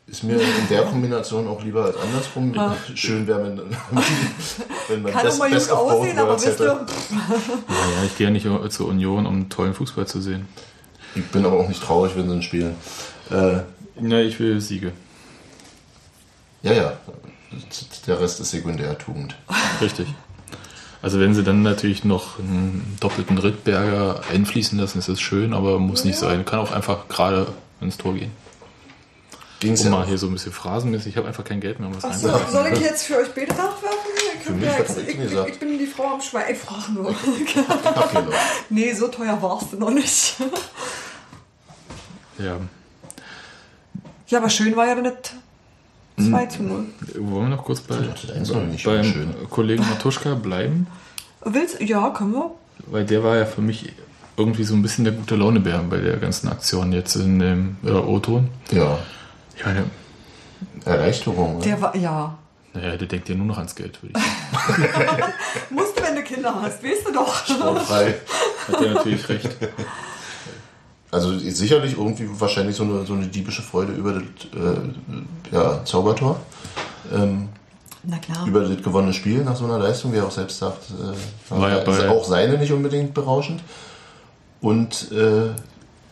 Ist mir in der Kombination auch lieber als andersrum. Ja. Schön wäre, wenn, wenn man Kann das doch mal Best of both aussehen, aber worlds wisst hätte. ihr, pff, Naja, ich gehe ja nicht zur Union, um tollen Fußball zu sehen. Ich bin aber auch nicht traurig, wenn sie ein spielen. Äh, Ja, ich will Siege. ja, ja. Der Rest ist Sekundärtugend. Richtig. Also wenn sie dann natürlich noch einen doppelten Rittberger einfließen lassen, ist das schön, aber muss nicht sein. Kann auch einfach gerade ins Tor gehen. Ging's um ja mal auch. hier so ein bisschen phrasenmäßig. Ich habe einfach kein Geld mehr, um was Ach so, einzuwerfen. soll ich jetzt für euch beide nachwerfen? Ich, ja, ich, bin die Frau am Schwein. Ich frage nur. Nee, so teuer warst du noch nicht. Ja. Ja, aber schön war ja dann nicht 2 zu 0. Wollen wir noch kurz bei, das beim schön. Kollegen Matuschka bleiben? Willst Ja, können wir. Weil der war ja für mich irgendwie so ein bisschen der gute Launebär bei der ganzen Aktion jetzt in dem äh, O-Ton. Ja. Ich meine, Erleichterung. Der war, ja. naja, der denkt ja nur noch ans Geld, würde ich sagen. Musst du, wenn du Kinder hast, weißt du doch. Sportfrei. Hat der natürlich recht. Also sicherlich irgendwie wahrscheinlich so eine, so eine diebische Freude über das äh, ja, Zaubertor. Ähm, Na klar. über das gewonnene Spiel nach so einer Leistung, wie er auch selbst sagt, äh, war, War ja ist auch seine nicht unbedingt berauschend. Und äh,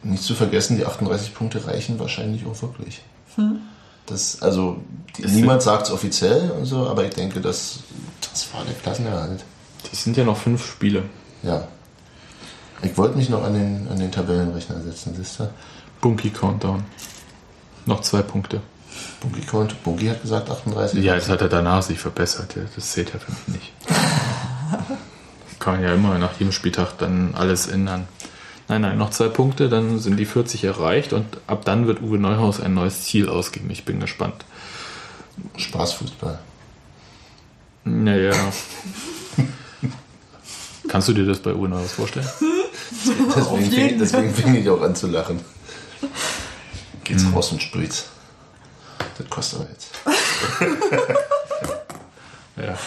nicht zu vergessen, die 38 Punkte reichen wahrscheinlich auch wirklich. Hm. Das, also, Das niemand sagt es offiziell und so, aber ich denke, das, das war der Klassenerhalt. Die sind ja noch fünf Spiele. Ja. Ich wollte mich noch an den, an den Tabellenrechner setzen, siehst du? Bunky Countdown. Noch zwei Punkte. Bunky, Count- Bunky hat gesagt 38. Ja, jetzt hat er danach sich verbessert. Ja, Das zählt ja für mich nicht. Kann man ja immer nach jedem Spieltag dann alles ändern. Nein, nein, noch zwei Punkte, dann sind die 40 erreicht und ab dann wird Uwe Neuhaus ein neues Ziel ausgeben. Ich bin gespannt. Spaßfußball. Naja. Kannst du dir das bei Uwe Neuhaus vorstellen? Deswegen fing, deswegen fing ich auch an zu lachen. Geht's Hm. raus und sprüht's. Das kostet aber jetzt. Ja.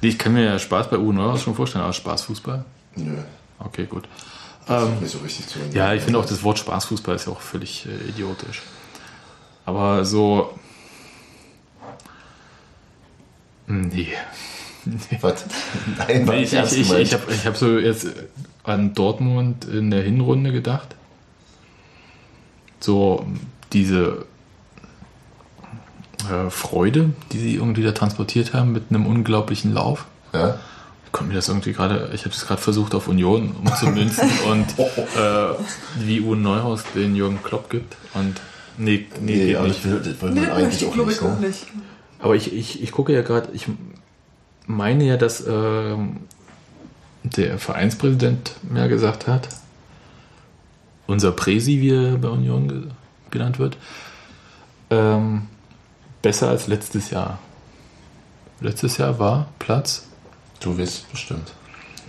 Ich kann mir ja Spaß bei Uwe Neuhaus schon vorstellen, aber Spaßfußball? Nö. Okay, gut. Ähm, nicht so richtig zu Ja, ich finde auch das Wort Spaßfußball ist ja auch völlig äh, idiotisch. Aber so. Nee. Was? Nein, Nee, ich ich, ich, ich habe hab so jetzt an Dortmund in der Hinrunde gedacht. So diese äh, Freude, die sie irgendwie da transportiert haben mit einem unglaublichen Lauf. Ja? Ich konnte mir das irgendwie gerade, ich habe das gerade versucht auf Union umzumünzen und äh, wie Uwe Neuhaus den Jürgen Klopp gibt. Und nee, nee, Nee, geht aber nicht. das, will, das wollen Nee, wir das eigentlich auch nicht. ich auch Ne? nicht. Aber ich, ich, ich gucke ja gerade, ich meine ja, dass ähm, der Vereinspräsident mehr gesagt hat, unser Präsi, wie er bei Union ge genannt wird, ähm, besser als letztes Jahr. Letztes Jahr war Platz, Du weißt bestimmt.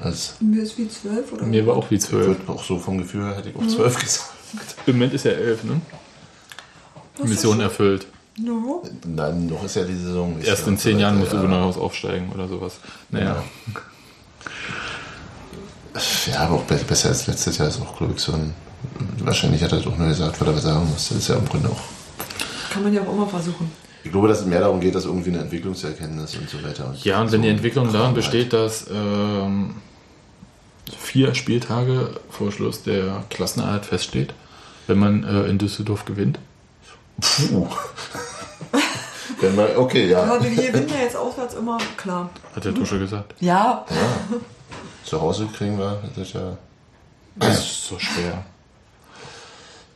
Also, Mir ist wie 12 oder mir war auch wie 12. wird auch so vom Gefühl her, hätte ich auch 12 gesagt. Im Moment ist er 11, ne? Mission erfüllt. No. Nein, noch ist ja die Saison nicht. Erst in zehn Jahren muss ja. Uwe Neuhaus aufsteigen oder sowas. Naja. Ja, aber auch be- besser als letztes Jahr ist auch, glaube ich, so ein. Wahrscheinlich hat er doch nur gesagt, was er sagen muss. Das ist ja im Grunde auch. Kann man ja auch immer versuchen. Ich glaube, dass es mehr darum geht, dass irgendwie eine Entwicklung zu erkennen ist und so weiter. Ja, und wenn so die Entwicklung darin besteht, dass ähm, vier Spieltage vor Schluss der Klassenerhalt feststeht, wenn man äh, in Düsseldorf gewinnt. Puh. Wenn man, okay, ja. Aber wir gewinnen ja jetzt auswärts immer, klar. Hat der Tusche gesagt. Ja, ja. Zu Hause kriegen wir, das ist ja. Das ist so schwer.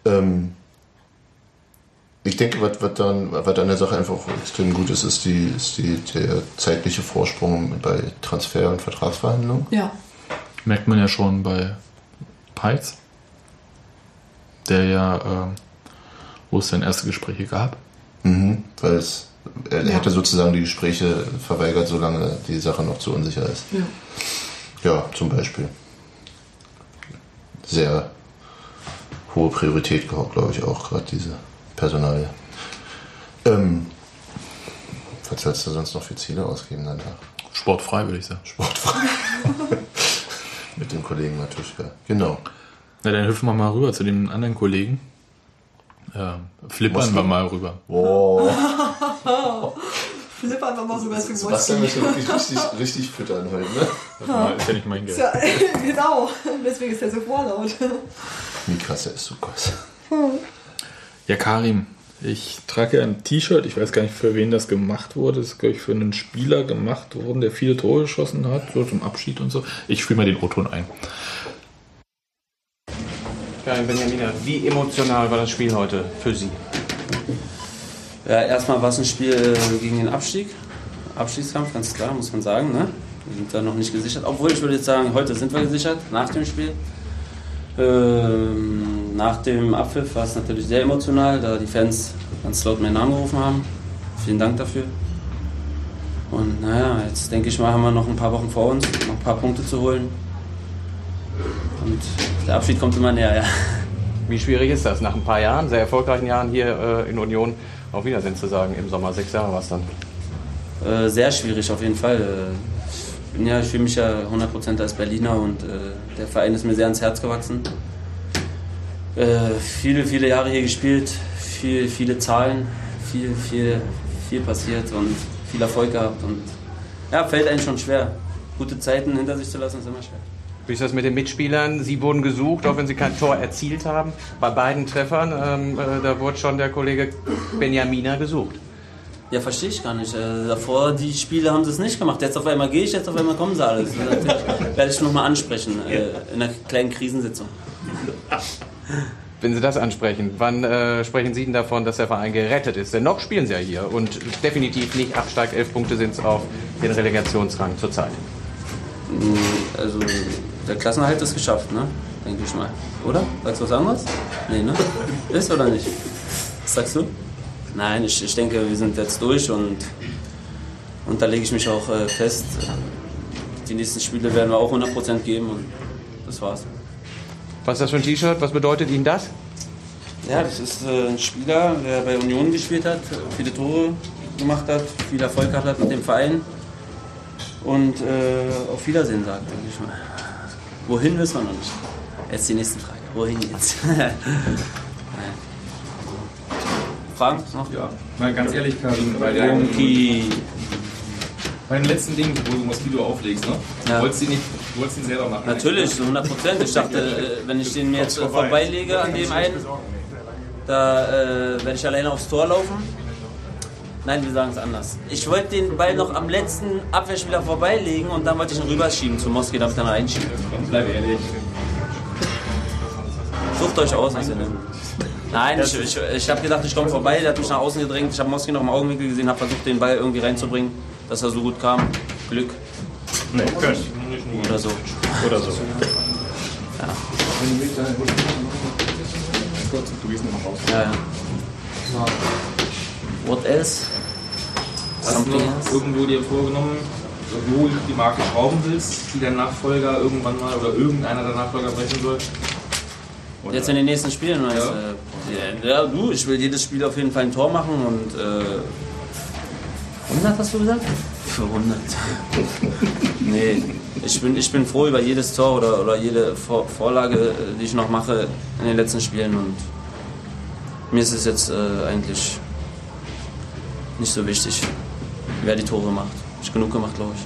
Ähm, ich denke, was, was, dann, was an der Sache einfach extrem gut ist, ist, die, ist die, der zeitliche Vorsprung bei Transfer- und Vertragsverhandlungen. Ja. Merkt man ja schon bei Peitz, der ja, ähm, wo es dann erste Gespräche gab. Mhm, weil es, er Ja. hätte sozusagen die Gespräche verweigert, solange die Sache noch zu unsicher ist. Ja. Ja, zum Beispiel. Sehr hohe Priorität, glaube ich, auch gerade diese Personalie. Ähm, was sollst du sonst noch für Ziele ausgeben danach? Sportfrei, würde ich sagen. Sportfrei. Mit dem Kollegen Matuschka. Genau. Na, dann hüpfen wir mal rüber zu den anderen Kollegen. Ähm, flippern wir mal rüber. Wow. Flippern wir mal sogar zu Sebastian möchte wirklich richtig, richtig füttern heute, ne? Ja. Ist ja nicht mein Geld. Tja, genau, deswegen ist er so vorlaut. Mikrase ist so groß. Ja, Karim, ich trage ja ein T-Shirt. Ich weiß gar nicht, für wen das gemacht wurde. Das ist, glaube ich, für einen Spieler gemacht worden, der viele Tore geschossen hat, so zum Abschied und so. Ich spiele mal den O-Ton ein. Karin Benjamina, wie emotional war das Spiel heute für Sie? Ja, erstmal war es ein Spiel äh, gegen den Abstieg. Abstiegskampf, ganz klar, muss man sagen. Ne? Wir sind da noch nicht gesichert. Obwohl, ich würde jetzt sagen, heute sind wir gesichert, nach dem Spiel. Ähm, nach dem Abpfiff war es natürlich sehr emotional, da die Fans ganz laut meinen Namen gerufen haben. Vielen Dank dafür. Und naja, jetzt denke ich mal, haben wir noch ein paar Wochen vor uns, noch ein paar Punkte zu holen. Und der Abschied kommt immer näher, ja. Wie schwierig ist das, nach ein paar Jahren, sehr erfolgreichen Jahren hier äh, in Union, auf Wiedersehen zu sagen im Sommer? Sechs Jahre war es dann. Äh, sehr schwierig auf jeden Fall. Äh, Ich, bin ja, ich fühle mich ja 100% als Berliner und der Verein ist mir sehr ans Herz gewachsen. Äh, viele, viele Jahre hier gespielt, viel, viele Zahlen, viel, viel, viel passiert und viel Erfolg gehabt. Und ja, fällt einem schon schwer. Gute Zeiten hinter sich zu lassen ist immer schwer. Wie ist das mit den Mitspielern? Sie wurden gesucht, auch wenn sie kein Tor erzielt haben. Bei beiden Treffern, ähm, äh, da wurde schon der Kollege Benjamina gesucht. Ja, verstehe ich gar nicht. Äh, davor, die Spiele haben sie es nicht gemacht. Jetzt auf einmal gehe ich, jetzt auf einmal kommen sie alles. Natürlich werde ich nochmal ansprechen äh, in einer kleinen Krisensitzung. Wenn Sie das ansprechen, wann äh, sprechen Sie denn davon, dass der Verein gerettet ist? Denn noch spielen Sie ja hier und definitiv nicht absteigt. Elf Punkte sind es auf den Relegationsrang zurzeit. Mm, Also, der Klassenerhalt ist geschafft, ne? Denke ich mal. Oder? Sagst du was anderes? Nee, ne? Ist oder nicht? Was sagst du? Nein, ich, ich denke, wir sind jetzt durch und, und da lege ich mich auch äh, fest. Die nächsten Spiele werden wir auch 100% geben und das war's. Was ist das für ein T-Shirt? Was bedeutet Ihnen das? Ja, das ist äh, ein Spieler, der bei Union gespielt hat, viele Tore gemacht hat, viel Erfolg gehabt hat mit dem Verein. Und äh, auf Wiedersehen sagt, denke ich mal. Wohin wissen wir noch nicht. Jetzt die nächste Frage. Wohin jetzt? Fragen noch? Ja, mal ganz ehrlich, Karin, bei, der, Irgendwie. bei dem letzten Ding, wo du Moskito auflegst, ne? Ja. Du wolltest ihn nicht, du wolltest ihn selber machen. Natürlich, zu 100 Prozent. Ich dachte, äh, wenn ich den mir jetzt vorbeilege an dem einen, da äh, werde ich alleine aufs Tor laufen. Nein, wir sagen es anders. Ich wollte den Ball noch am letzten Abwehrspieler vorbeilegen und dann wollte ich ihn rüberschieben zu Moski, damit er noch einschiebt. Bleib ehrlich. Sucht euch aus, was ihr nehmt. Nein, ich, ich, ich habe gedacht, ich komme vorbei, der hat mich nach außen gedrängt. Ich habe Moski noch im Augenwinkel gesehen, habe versucht, den Ball irgendwie reinzubringen, dass er so gut kam. Glück. Nee, können. Oder so. Oder so. Ja. Ja, ja. What else? Hast du irgendwo dir vorgenommen, wo du die Marke schrauben willst, die dein Nachfolger irgendwann mal oder irgendeiner der Nachfolger brechen soll? Oder- Jetzt in den nächsten Spielen, du? Ja, ja, du, ich will jedes Spiel auf jeden Fall ein Tor machen und. Äh, 100 hast du gesagt? Für 100. nee, ich bin, ich bin froh über jedes Tor oder, oder jede Vor Vorlage, die ich noch mache in den letzten Spielen und mir ist es jetzt äh, eigentlich nicht so wichtig, wer die Tore macht. Ich genug gemacht, glaube ich.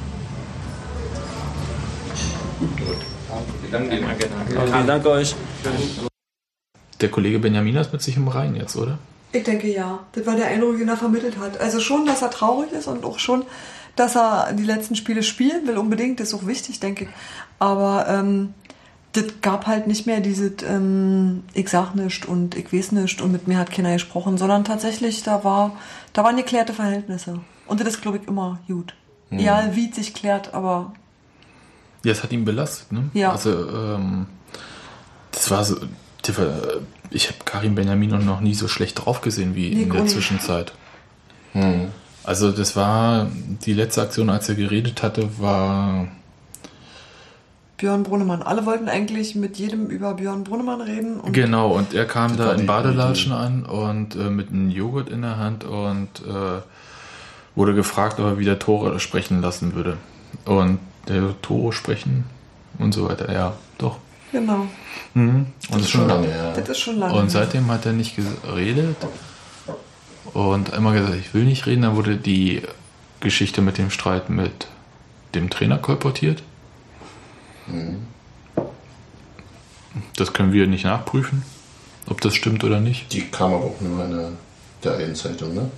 Danke dir. Aber vielen Dank euch. Der Kollege Benjamin ist mit sich im Rhein jetzt, oder? Ich denke ja. Das war der Eindruck, den er vermittelt hat. Also schon, dass er traurig ist und auch schon, dass er die letzten Spiele spielen will. Unbedingt, das ist auch wichtig, denke ich. Aber ähm, das gab halt nicht mehr diese, ähm, ich sag nicht und ich weiß nicht und mit mir hat keiner gesprochen, sondern tatsächlich, da war, da waren geklärte Verhältnisse. Und das ist, glaube ich, immer gut. Mhm. Ja, wie es sich klärt, aber Ja, es hat ihn belastet, ne? Ja. Also, ähm, das war so. Ich habe Karim Benjamin noch nie so schlecht drauf gesehen wie Nee, in der. Zwischenzeit. Also, das war die letzte Aktion, als er geredet hatte, war. Björn Brunnemann. Alle wollten eigentlich mit jedem über Björn Brunnemann reden. Und Genau, und er kam da in Badelatschen an und äh, mit einem Joghurt in der Hand und äh, wurde gefragt, ob er wieder Tore sprechen lassen würde. Und der Tore sprechen und so weiter. Ja, doch. Genau. Mhm. Und Das ist schon lange her. Das ist schon lange. Und seitdem hat er nicht geredet und immer gesagt, ich will nicht reden. Dann wurde die Geschichte mit dem Streit mit dem Trainer kolportiert. Das können wir nicht nachprüfen, ob das stimmt oder nicht. Die kam aber auch nur in der, der einen Zeitung, ne?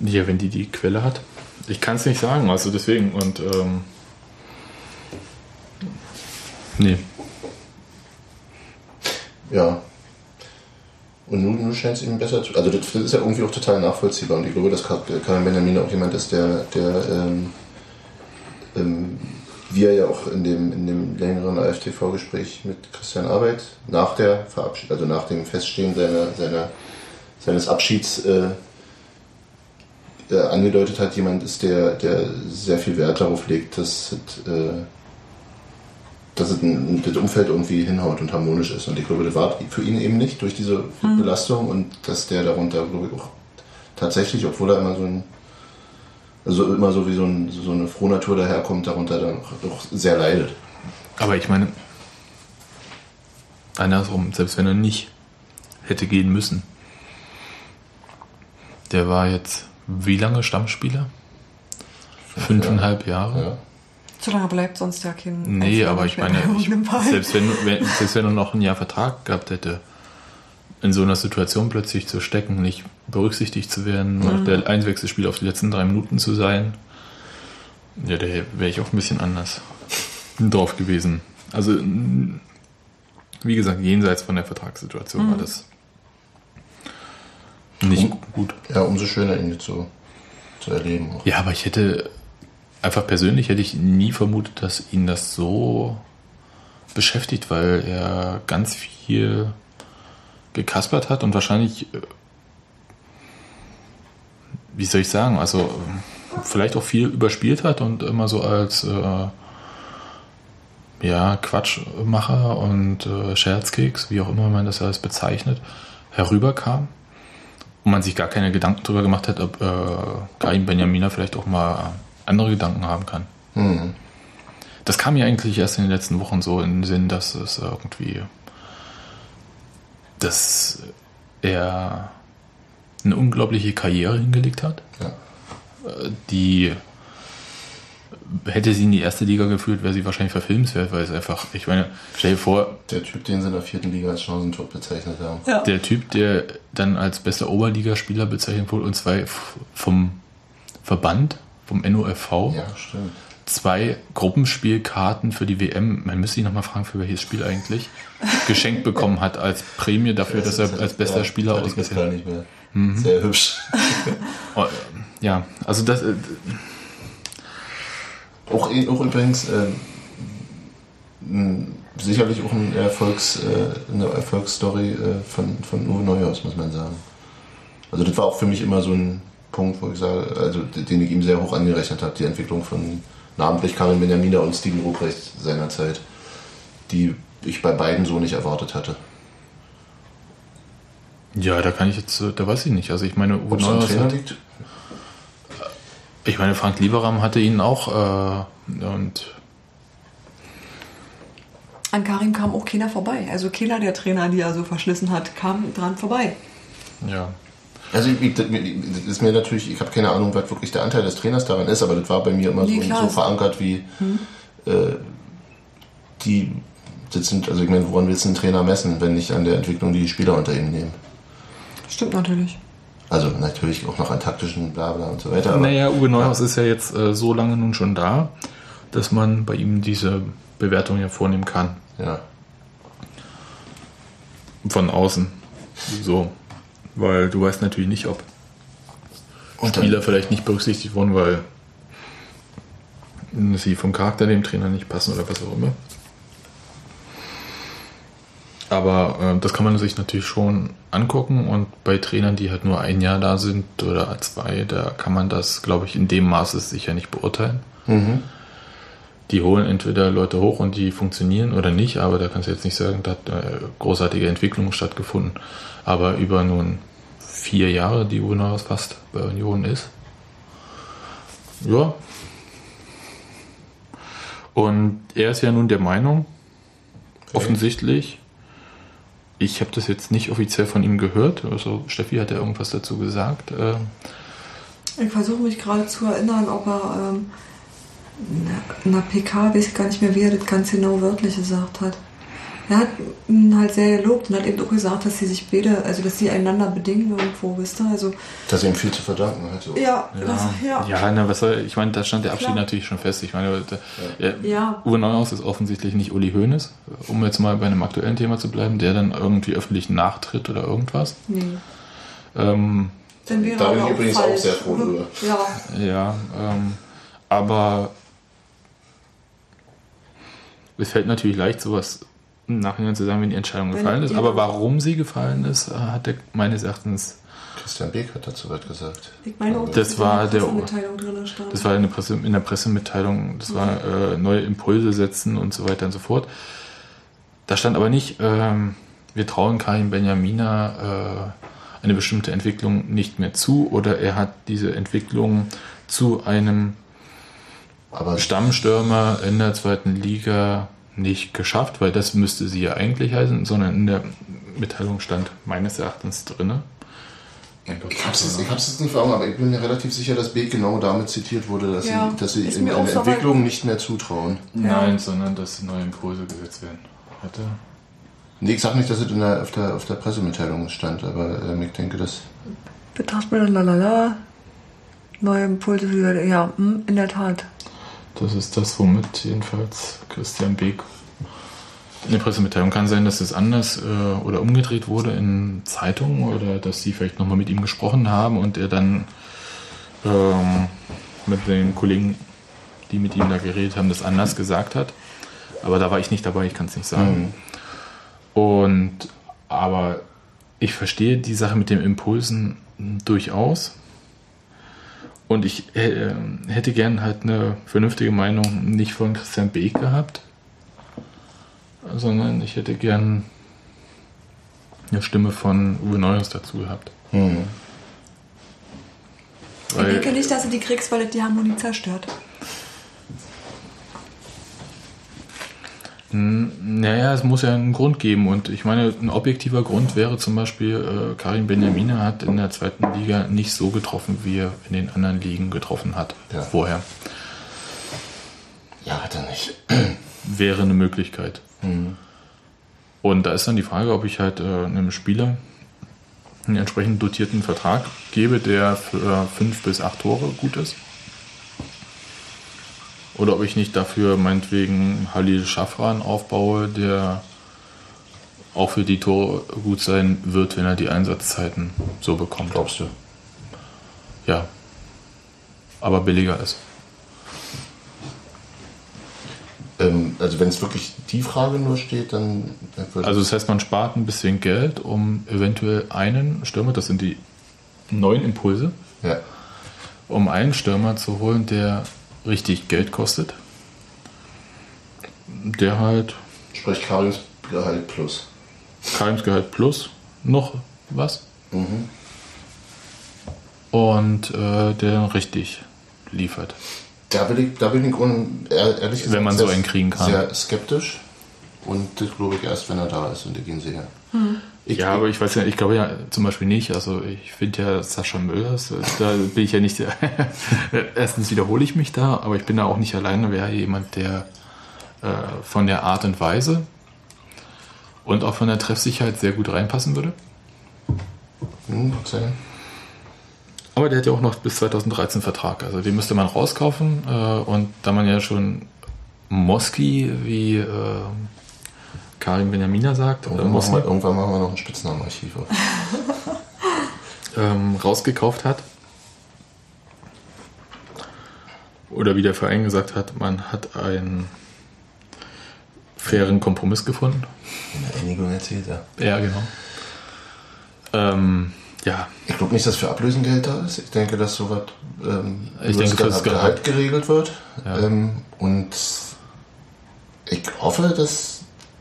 Ja, wenn die die Quelle hat. Ich kann es nicht sagen, also deswegen und ähm, nee. Ja. Und nun, scheint es ihm besser zu. Also, das, ist ja irgendwie auch total nachvollziehbar. Und ich glaube, dass Kar- Karin Benjamin auch jemand ist, der, der ähm, ähm, wie er ja auch in dem, in dem längeren AFTV-Gespräch mit Christian Arbeit nach der Verabschiedung, also nach dem Feststehen seiner, seiner, seines Abschieds äh, äh, angedeutet hat, jemand ist, der, der sehr viel Wert darauf legt, dass äh, dass es ein, das Umfeld irgendwie hinhaut und harmonisch ist. Und ich glaube, das war für ihn eben nicht durch diese Belastung und dass der darunter, glaube ich, auch tatsächlich, obwohl er immer so ein, also immer so wie so, ein, so eine Frohnatur daherkommt, darunter dann auch, auch sehr leidet. Aber ich meine, andersrum, selbst wenn er nicht hätte gehen müssen, der war jetzt wie lange Stammspieler? Fünfeinhalb Jahre? Ja. So lange bleibt sonst ja kein. Nee, aber ich meine, ich, selbst, wenn, wenn, selbst wenn er noch ein Jahr Vertrag gehabt hätte, in so einer Situation plötzlich zu stecken, nicht berücksichtigt zu werden, nur Mhm. der Einwechselspieler auf die letzten drei Minuten zu sein, ja, da wäre ich auch ein bisschen anders drauf gewesen. Also, wie gesagt, jenseits von der Vertragssituation Mhm. war das nicht Um- gut. Ja, umso schöner, ihn so zu erleben. Auch. Ja, aber ich hätte einfach persönlich hätte ich nie vermutet, dass ihn das so beschäftigt, weil er ganz viel gekaspert hat und wahrscheinlich, äh, wie soll ich sagen, also äh, vielleicht auch viel überspielt hat und immer so als äh, ja, Quatschmacher und äh, Scherzkeks, wie auch immer man das alles bezeichnet, herüberkam. Und man sich gar keine Gedanken darüber gemacht hat, ob äh, Karim Benjamina vielleicht auch mal andere Gedanken haben kann. Mhm. Das kam mir eigentlich erst in den letzten Wochen so in den Sinn, dass es irgendwie, dass er eine unglaubliche Karriere hingelegt hat, Ja. Äh, die hätte sie in die erste Liga geführt, wäre sie wahrscheinlich verfilmenswert, weil es einfach, ich meine, stell dir vor, Der Typ, den sie in der vierten Liga als Chancentod bezeichnet haben. Ja. der Typ, der dann als bester Oberligaspieler bezeichnet wurde, und zwar f- vom Verband, vom NOFV, Ja, stimmt. zwei Gruppenspielkarten für die WM, man müsste ihn nochmal fragen, für welches Spiel eigentlich, geschenkt bekommen hat als Prämie dafür, dass er als bester ja, Spieler ausgezeichnet nicht mehr. Sehr hübsch. Oh, Ja, also das, äh, Auch, auch übrigens äh, sicherlich auch ein Erfolgs, äh, eine Erfolgsstory äh, von, von Uwe Neuhaus, muss man sagen. Also das war auch für mich immer so ein Punkt, wo ich sage, also den ich ihm sehr hoch angerechnet habe, die Entwicklung von namentlich Karin Benjamina und Steven Ruprecht seinerzeit, die ich bei beiden so nicht erwartet hatte. ja, da kann ich jetzt, äh, da weiß ich nicht. Also ich meine, Uwe Neuhaus Trainer hat, liegt? ich meine, Frank Lieberam hatte ihn auch äh, und An Karim kam auch keiner vorbei. Also keiner der Trainer, die er so verschlissen hat, kam dran vorbei. ja. Also ich, ich, das ist mir natürlich, ich habe keine Ahnung, was wirklich der Anteil des Trainers daran ist, aber das war bei mir immer Nee, so, so verankert wie Hm. äh, die sitzen, also ich meine, woran willst du einen Trainer messen, wenn nicht an der Entwicklung, die die Spieler unter ihm nehmen? Stimmt natürlich. Also natürlich auch noch an taktischen Blabla und so weiter. Aber Naja, Uwe Neuhaus ist ja jetzt äh, so lange nun schon da, dass man bei ihm diese Bewertung ja vornehmen kann. Ja. Von außen. So. Weil du weißt natürlich nicht, ob Spieler vielleicht nicht berücksichtigt wurden, weil sie vom Charakter dem Trainer nicht passen oder was auch immer. Aber äh, das kann man sich natürlich schon angucken und bei Trainern, die halt nur ein Jahr da sind oder zwei, da kann man das, glaube ich, in dem Maße sicher nicht beurteilen. Mhm. Die holen entweder Leute hoch und die funktionieren oder nicht, aber da kannst du jetzt nicht sagen, da hat äh, großartige Entwicklung stattgefunden. Aber über nun vier Jahre, die Uno fast bei Union ist. Ja. Und er ist ja nun der Meinung, offensichtlich, ich habe das jetzt nicht offiziell von ihm gehört, also Steffi hat ja irgendwas dazu gesagt. Äh, Ich versuche mich gerade zu erinnern, ob er ähm, in der PK, weiß ich gar nicht mehr, wie er das ganz genau wörtlich gesagt hat. Er hat ihn halt sehr gelobt und hat eben auch gesagt, dass sie sich beide, also dass sie einander bedingen irgendwo, wisst ihr? Also, Dass ihm viel zu verdanken hat. So. ja, das, ja. Ja, na, was soll, ich meine, da stand der Abschied Klar. natürlich schon fest. Ich meine, da, ja. Ja. Uwe Neuhaus ist offensichtlich nicht Uli Hoeneß, um jetzt mal bei einem aktuellen Thema zu bleiben, der dann irgendwie öffentlich nachtritt oder irgendwas. Nee. Ähm, Dann wäre Da bin ich auch übrigens auch falsch. sehr froh drüber. Ja, ja, ähm, aber es fällt natürlich leicht, sowas im Nachhinein zu sagen, wenn die Entscheidung Wenn- gefallen ist. ja. Aber warum sie gefallen ist, äh, hat er meines Erachtens Christian Beek hat dazu was gesagt. ich meine auch, Das dass war in der der- Pressemitteilung drin stand. Das war in der, Presse, in der Pressemitteilung, das war äh, neue Impulse setzen und so weiter und so fort. Da stand aber nicht, ähm, wir trauen Karim Benjamina äh, eine bestimmte Entwicklung nicht mehr zu oder er hat diese Entwicklung zu einem Aber Stammstürmer in der zweiten Liga nicht geschafft, weil das müsste sie ja eigentlich heißen, sondern in der Mitteilung stand meines Erachtens drinne. Ich hab's jetzt, ich hab's jetzt nicht vor Augen, aber ich bin mir relativ sicher, dass Beek genau damit zitiert wurde, dass Ja, sie, dass sie in auch eine so Entwicklung nicht mehr zutrauen. Nein, sondern dass neue Impulse gesetzt werden. Hatte? Nee, ich sag nicht, dass es in der, auf, der, auf der Pressemitteilung stand, aber ähm, ich denke, dass. Betracht mir lalala. Neue Impulse, für- ja, hm, in der Tat. Das ist das, womit jedenfalls Christian Beek in der Pressemitteilung kann sein, dass es anders äh, oder umgedreht wurde in Zeitungen oder dass sie vielleicht nochmal mit ihm gesprochen haben und er dann ähm, mit den Kollegen, die mit ihm da geredet haben, das anders gesagt hat. Aber da war ich nicht dabei, ich kann es nicht sagen. Und aber ich verstehe die Sache mit den Impulsen durchaus. Und ich äh, hätte gern halt eine vernünftige Meinung nicht von Christian Beek gehabt, sondern ich hätte gern eine Stimme von Uwe Neuhaus dazu gehabt. Hm. Ich denke nicht, dass du die kriegst, weil das die Harmonie zerstört. Naja, es muss ja einen Grund geben. Und ich meine, ein objektiver Grund wäre zum Beispiel, äh, Karim Benjamina hat in der zweiten Liga nicht so getroffen, wie er in den anderen Ligen getroffen hat Ja. vorher. Ja, hat er nicht. wäre eine Möglichkeit. Mhm. Und da ist dann die Frage, ob ich halt äh, einem Spieler einen entsprechend dotierten Vertrag gebe, der für fünf bis acht Tore gut ist. Oder ob ich nicht dafür meinetwegen Halil Schafran aufbaue, der auch für die Tore gut sein wird, wenn er die Einsatzzeiten so bekommt. Glaubst du? Ja. Aber billiger ist. Ähm, also, wenn es wirklich die Frage nur steht, dann. Also das heißt, man spart ein bisschen Geld, um eventuell einen Stürmer, das sind die neuen Impulse, ja. um einen Stürmer zu holen, der richtig Geld kostet. Der halt Sprich Karims Gehalt plus. Karims Gehalt plus noch was Mhm. und äh, der dann richtig liefert. Da bin ich, da bin ich un, ehr- ehrlich gesagt Wenn man so sehr- einen kriegen kann. sehr skeptisch. Und das glaube ich erst, wenn er da ist und ich ihn sehe. Ich, ja, aber ich weiß ja, ich glaube ja zum Beispiel nicht. Also ich finde ja Sascha Möllers, da bin ich ja nicht. Erstens wiederhole ich mich da, aber ich bin da auch nicht alleine. Wäre jemand, der äh, von der Art und Weise und auch von der Treffsicherheit sehr gut reinpassen würde. Hm, sein. Aber der hat ja auch noch bis 2013 Vertrag. Also den müsste man rauskaufen. Äh, und da man ja schon Moski, wie äh, Karim Benjamina sagt, oder Irgendwann machen, wir, irgendwann machen wir noch ein Spitznamenarchiv auf. ähm, rausgekauft hat. Oder wie der Verein gesagt hat, man hat einen fairen Kompromiss gefunden. In der Einigung erzählt er. Ja, genau. Ähm, ja, Ich glaube nicht, dass für Ablösengeld da ist. Ich denke, dass sowas ähm, Ich denke, das Gehalt Gehalt. geregelt wird. Ja. Ähm, und ich hoffe, dass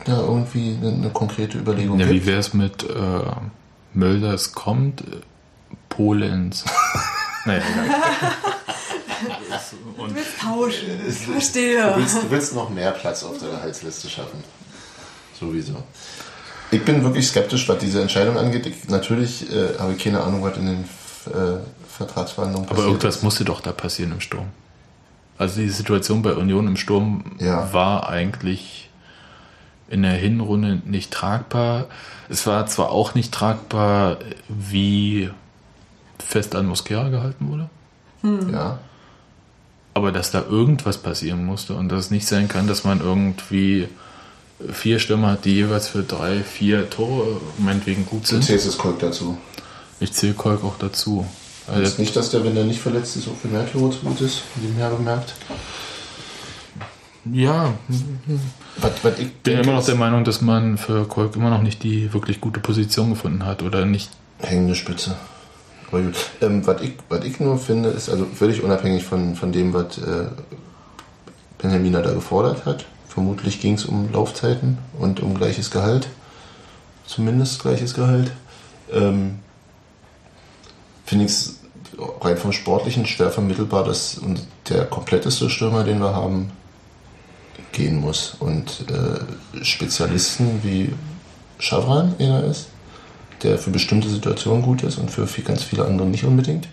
da irgendwie eine, eine konkrete Überlegung ja wie gibt. wäre es mit äh, Mölders kommt, äh, Polens. naja, egal. Du willst tauschen. Ich Du verstehe. willst, du willst noch mehr Platz auf der Gehaltsliste schaffen. Sowieso. Ich bin wirklich skeptisch, was diese Entscheidung angeht. Ich, natürlich äh, habe ich keine Ahnung, was in den äh, Vertragsverhandlungen Aber passiert irgendwas musste doch da passieren im Sturm. Also die Situation bei Union im Sturm Ja. war eigentlich in der Hinrunde nicht tragbar. Es war zwar auch nicht tragbar, wie fest an Mosquera gehalten wurde, ist. Ja. aber dass da irgendwas passieren musste und dass es nicht sein kann, dass man irgendwie vier Stürmer hat, die jeweils für drei, vier Tore meinetwegen gut Du sind. zählst das Kolk dazu. Ich zähle Kolk auch dazu. Also ist nicht, dass der, wenn er nicht verletzt ist, auch für mehr Tore zu gut ist, nebenher bemerkt. Ja, Was, was ich bin immer noch der Meinung, dass man für Kolk immer noch nicht die wirklich gute Position gefunden hat oder nicht. Hängende Spitze. Aber gut. Ähm, was, ich, was ich nur finde, ist, also völlig unabhängig von, von dem, was äh, Benjamina da gefordert hat. Vermutlich ging es um Laufzeiten und um gleiches Gehalt. Zumindest gleiches Gehalt. Ähm, finde ich es rein vom Sportlichen schwer vermittelbar, dass der kompletteste Stürmer, den wir haben, gehen muss. Und äh, Spezialisten wie Chavran, einer ist, der für bestimmte Situationen gut ist und für viel, ganz viele andere nicht unbedingt.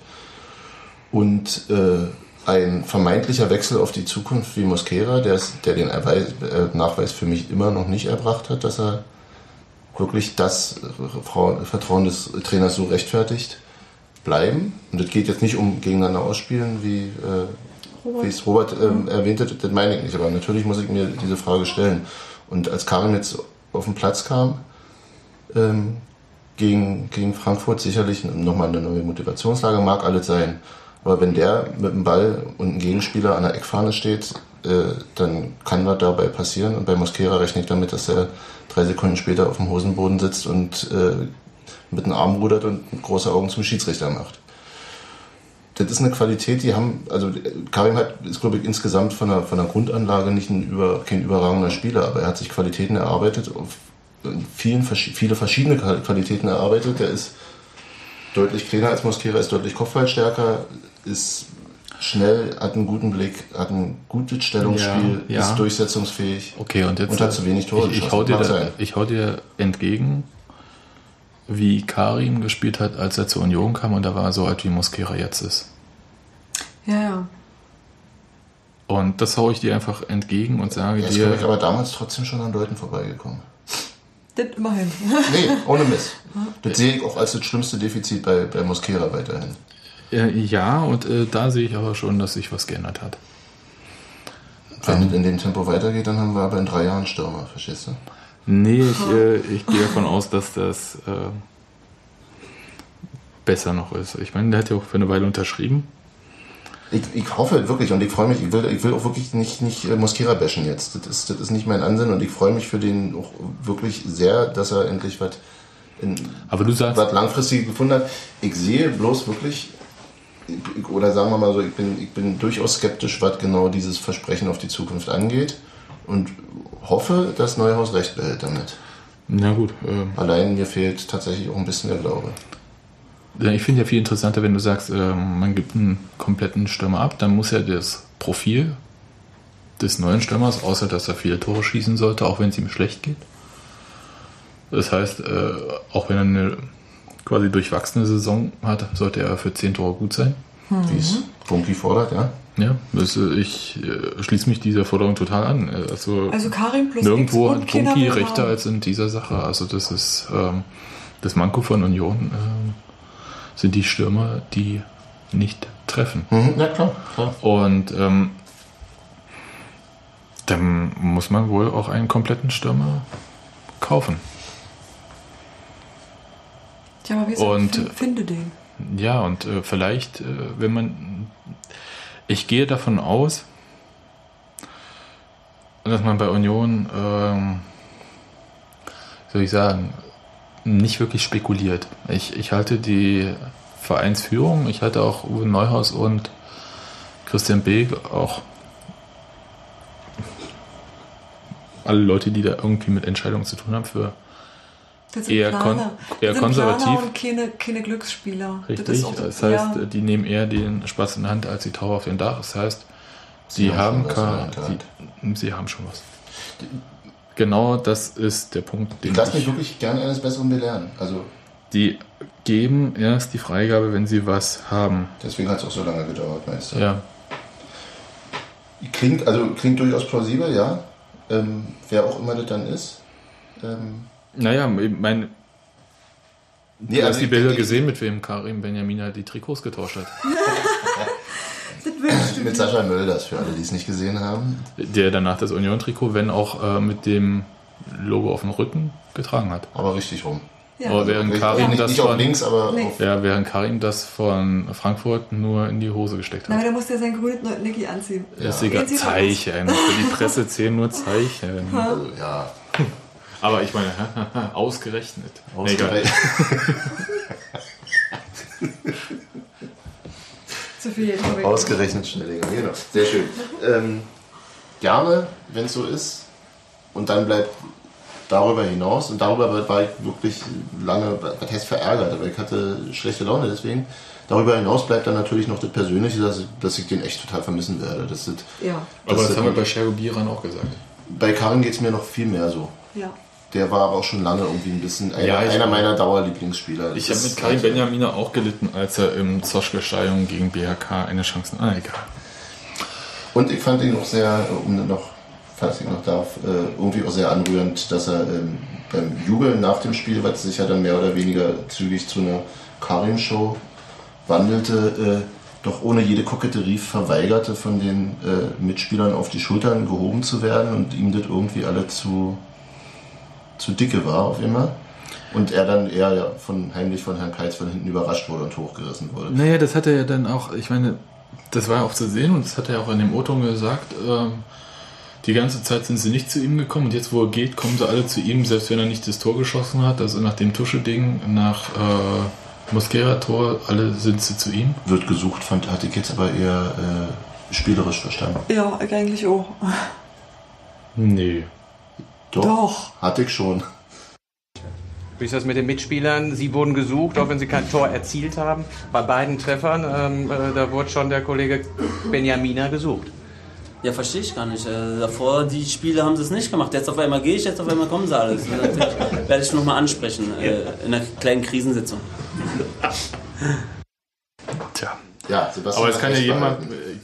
Und äh, ein vermeintlicher Wechsel auf die Zukunft wie Mosquera, der, es- der den Erweis, äh, Nachweis für mich immer noch nicht erbracht hat, dass er wirklich das äh, Vertrauen des Trainers so rechtfertigt, bleiben. Und das geht jetzt nicht um gegeneinander ausspielen, wie, äh, wie es Robert ähm, erwähnte, das meine ich nicht. Aber natürlich muss ich mir diese Frage stellen. Und als Karim jetzt auf den Platz kam, ähm, gegen, gegen Frankfurt sicherlich nochmal eine neue Motivationslage, mag alles sein. Aber wenn der mit dem Ball und ein Gegenspieler an der Eckfahne steht, äh, dann kann was dabei passieren. Und bei Mosquera rechne ich damit, dass er drei Sekunden später auf dem Hosenboden sitzt und äh, mit dem Arm rudert und große Augen zum Schiedsrichter macht. Das ist eine Qualität, die haben, also äh, Karim hat, ist glaube ich insgesamt von der, von der Grundanlage nicht ein über, kein überragender Spieler, aber er hat sich Qualitäten erarbeitet, vielen, viele verschiedene Qualitäten erarbeitet. Der ist deutlich kleiner als Mosquera, ist deutlich kopfballstärker, ist schnell, hat einen guten Blick, hat ein gutes Stellungsspiel, Ja, ja. ist durchsetzungsfähig Okay, und jetzt. und hat zu wenig Tore ich, ich, hau dir da, ich hau dir entgegen, wie Karim gespielt hat, als er zur Union kam und da war er so alt wie Mosquera jetzt ist. Ja, ja. Und das hau ich dir einfach entgegen und sage Er ist, glaube ich, dir. aber damals trotzdem schon an Leuten vorbeigekommen. Das immerhin. Nee, ohne Mist. Das sehe ich auch als das schlimmste Defizit bei, bei Mosquera weiterhin. Äh, ja, und äh, da sehe ich aber schon, dass sich was geändert hat. Wenn es in dem Tempo weitergeht, dann haben wir aber in drei Jahren Stürmer, verstehst du? Nee, ich, äh, ich gehe davon aus, dass das äh, besser noch ist. Ich meine, der hat ja auch für eine Weile unterschrieben. Ich, ich hoffe wirklich und ich freue mich, ich will, ich will auch wirklich nicht, nicht äh, Mosquera bashen jetzt. Das ist, das ist nicht mein Ansinnen und ich freue mich für den auch wirklich sehr, dass er endlich was Aber du sagst, was langfristig gefunden hat. Ich sehe bloß wirklich, ich- oder sagen wir mal so, ich bin, ich bin durchaus skeptisch, was genau dieses Versprechen auf die Zukunft angeht und hoffe, dass Neuhaus recht behält damit. na gut, ähm, Allein mir fehlt tatsächlich auch ein bisschen der Glaube. Ich finde ja viel interessanter, wenn du sagst, ähm, man gibt einen kompletten Stürmer ab, dann muss ja das Profil des neuen Stürmers, außer dass er viele Tore schießen sollte, auch wenn es ihm schlecht geht. Das heißt, äh, auch wenn er eine quasi durchwachsene Saison hat, sollte er für 10 Tore gut sein. Wie es Bunky fordert, ja. Ja, das, äh, ich äh, schließe mich dieser Forderung total an. Äh, Also, Also Karim plus nirgendwo hat will rechter haben. als in dieser Sache. Also das ist ähm, das Manko von Union ähm, sind die Stürmer, die nicht treffen. Mhm, ja, klar, klar. Und ähm, dann muss man wohl auch einen kompletten Stürmer kaufen. Tja, aber wie Und- gesagt, finde den. Ja, und äh, vielleicht, äh, wenn man. Ich gehe davon aus, dass man bei Union, ähm, soll ich sagen, nicht wirklich spekuliert. Ich, ich halte die Vereinsführung, ich halte auch Uwe Neuhaus und Christian Beek auch alle Leute, die da irgendwie mit Entscheidungen zu tun haben, für Das sind eher, kon eher das sind konservativ. Planer und keine, keine Glücksspieler. Das Richtig, so- das heißt, ja. die nehmen eher den Spaß in der Hand als die Taube auf den Dach. Das heißt, sie, Sie haben haben, ka- Hinterhand. sie, sie haben schon was. Genau das ist der Punkt, den Ich lasse mich ich, wirklich gerne eines Besseren belehren. Also die geben erst die Freigabe, wenn sie was haben. deswegen hat es auch so lange gedauert, meinst du? Ja, Klingt, also klingt durchaus plausibel, ja. Ähm, wer auch immer das dann ist. Ähm, naja, mein, Nee, du also hast die Bilder gesehen, mit wem Karim Benjamina die Trikots getauscht hat. mit Sascha Mölders, für alle, die es nicht gesehen haben. Der danach das Union-Trikot, wenn auch äh, mit dem Logo auf dem Rücken, getragen hat. Aber richtig rum. Ja. Aber während Richtig- Karim nicht, das nicht auf von, links, aber auf, ja, während Karim das von Frankfurt nur in die Hose gesteckt Na, hat. aber der musste ja sein grünes Niki anziehen. ist egal. Zeichen. Für die Presse zählen nur Zeichen. also, ja. Aber ich meine, ausgerechnet. Ausgerechnet. Zu viel. Ausgerechnet Schnellinger, genau. Sehr schön. Ähm, gerne, wenn es so ist. Und dann bleibt darüber hinaus, und darüber war ich wirklich lange, was heißt verärgert, aber ich hatte schlechte Laune deswegen. Darüber hinaus bleibt dann natürlich noch das Persönliche, dass, ich- dass ich den echt total vermissen werde. Das, das, Ja, Aber das das- haben wir bei Schergo Biran auch gesagt. bei Karin geht es mir noch viel mehr so. ja. Der war aber auch schon lange irgendwie ein bisschen einer, Ja, einer meiner Dauerlieblingsspieler. Ich habe mit Karim halt- Benjamina auch gelitten, als er im Zoschke-Stadion gegen BHK eine Chance. Ah, egal. Und ich fand ihn auch sehr, um noch, falls ich noch darf, äh, irgendwie auch sehr anrührend, dass er ähm, beim Jubeln nach dem Spiel, was sich ja dann mehr oder weniger zügig zu einer Karim-Show wandelte, äh, doch ohne jede Koketterie verweigerte, von den äh, Mitspielern auf die Schultern gehoben zu werden und ihm das irgendwie alle zu, zu dicke war auf immer. Und er dann eher ja, von, heimlich von Herrn Keitz von hinten überrascht wurde und hochgerissen wurde. Naja, das hat er ja dann auch, ich meine, das war ja auch zu sehen und das hat er auch in dem O-Ton gesagt. Ähm, die ganze Zeit sind sie nicht zu ihm gekommen und jetzt, wo er geht, kommen sie alle zu ihm, selbst wenn er nicht das Tor geschossen hat. Also nach dem Tusche-Ding, nach äh, Mosquera-Tor, alle sind sie zu ihm. Wird gesucht, fand, hatte ich jetzt aber eher äh, spielerisch verstanden. Ja, ich eigentlich auch. Nee. Doch, Doch. Hatte ich schon. Wie ist das mit den Mitspielern? Sie wurden gesucht, auch wenn sie kein Tor erzielt haben. Bei beiden Treffern, ähm, äh, da wurde schon der Kollege Benjamina gesucht. Ja, verstehe ich gar nicht. Äh, davor, die Spiele haben sie es nicht gemacht. Jetzt auf einmal gehe ich, jetzt auf einmal kommen sie alles. Natürlich werde ich nochmal ansprechen äh, in einer kleinen Krisensitzung. Tja. Ja, Sebastian Aber es kann ja recht jedem mal,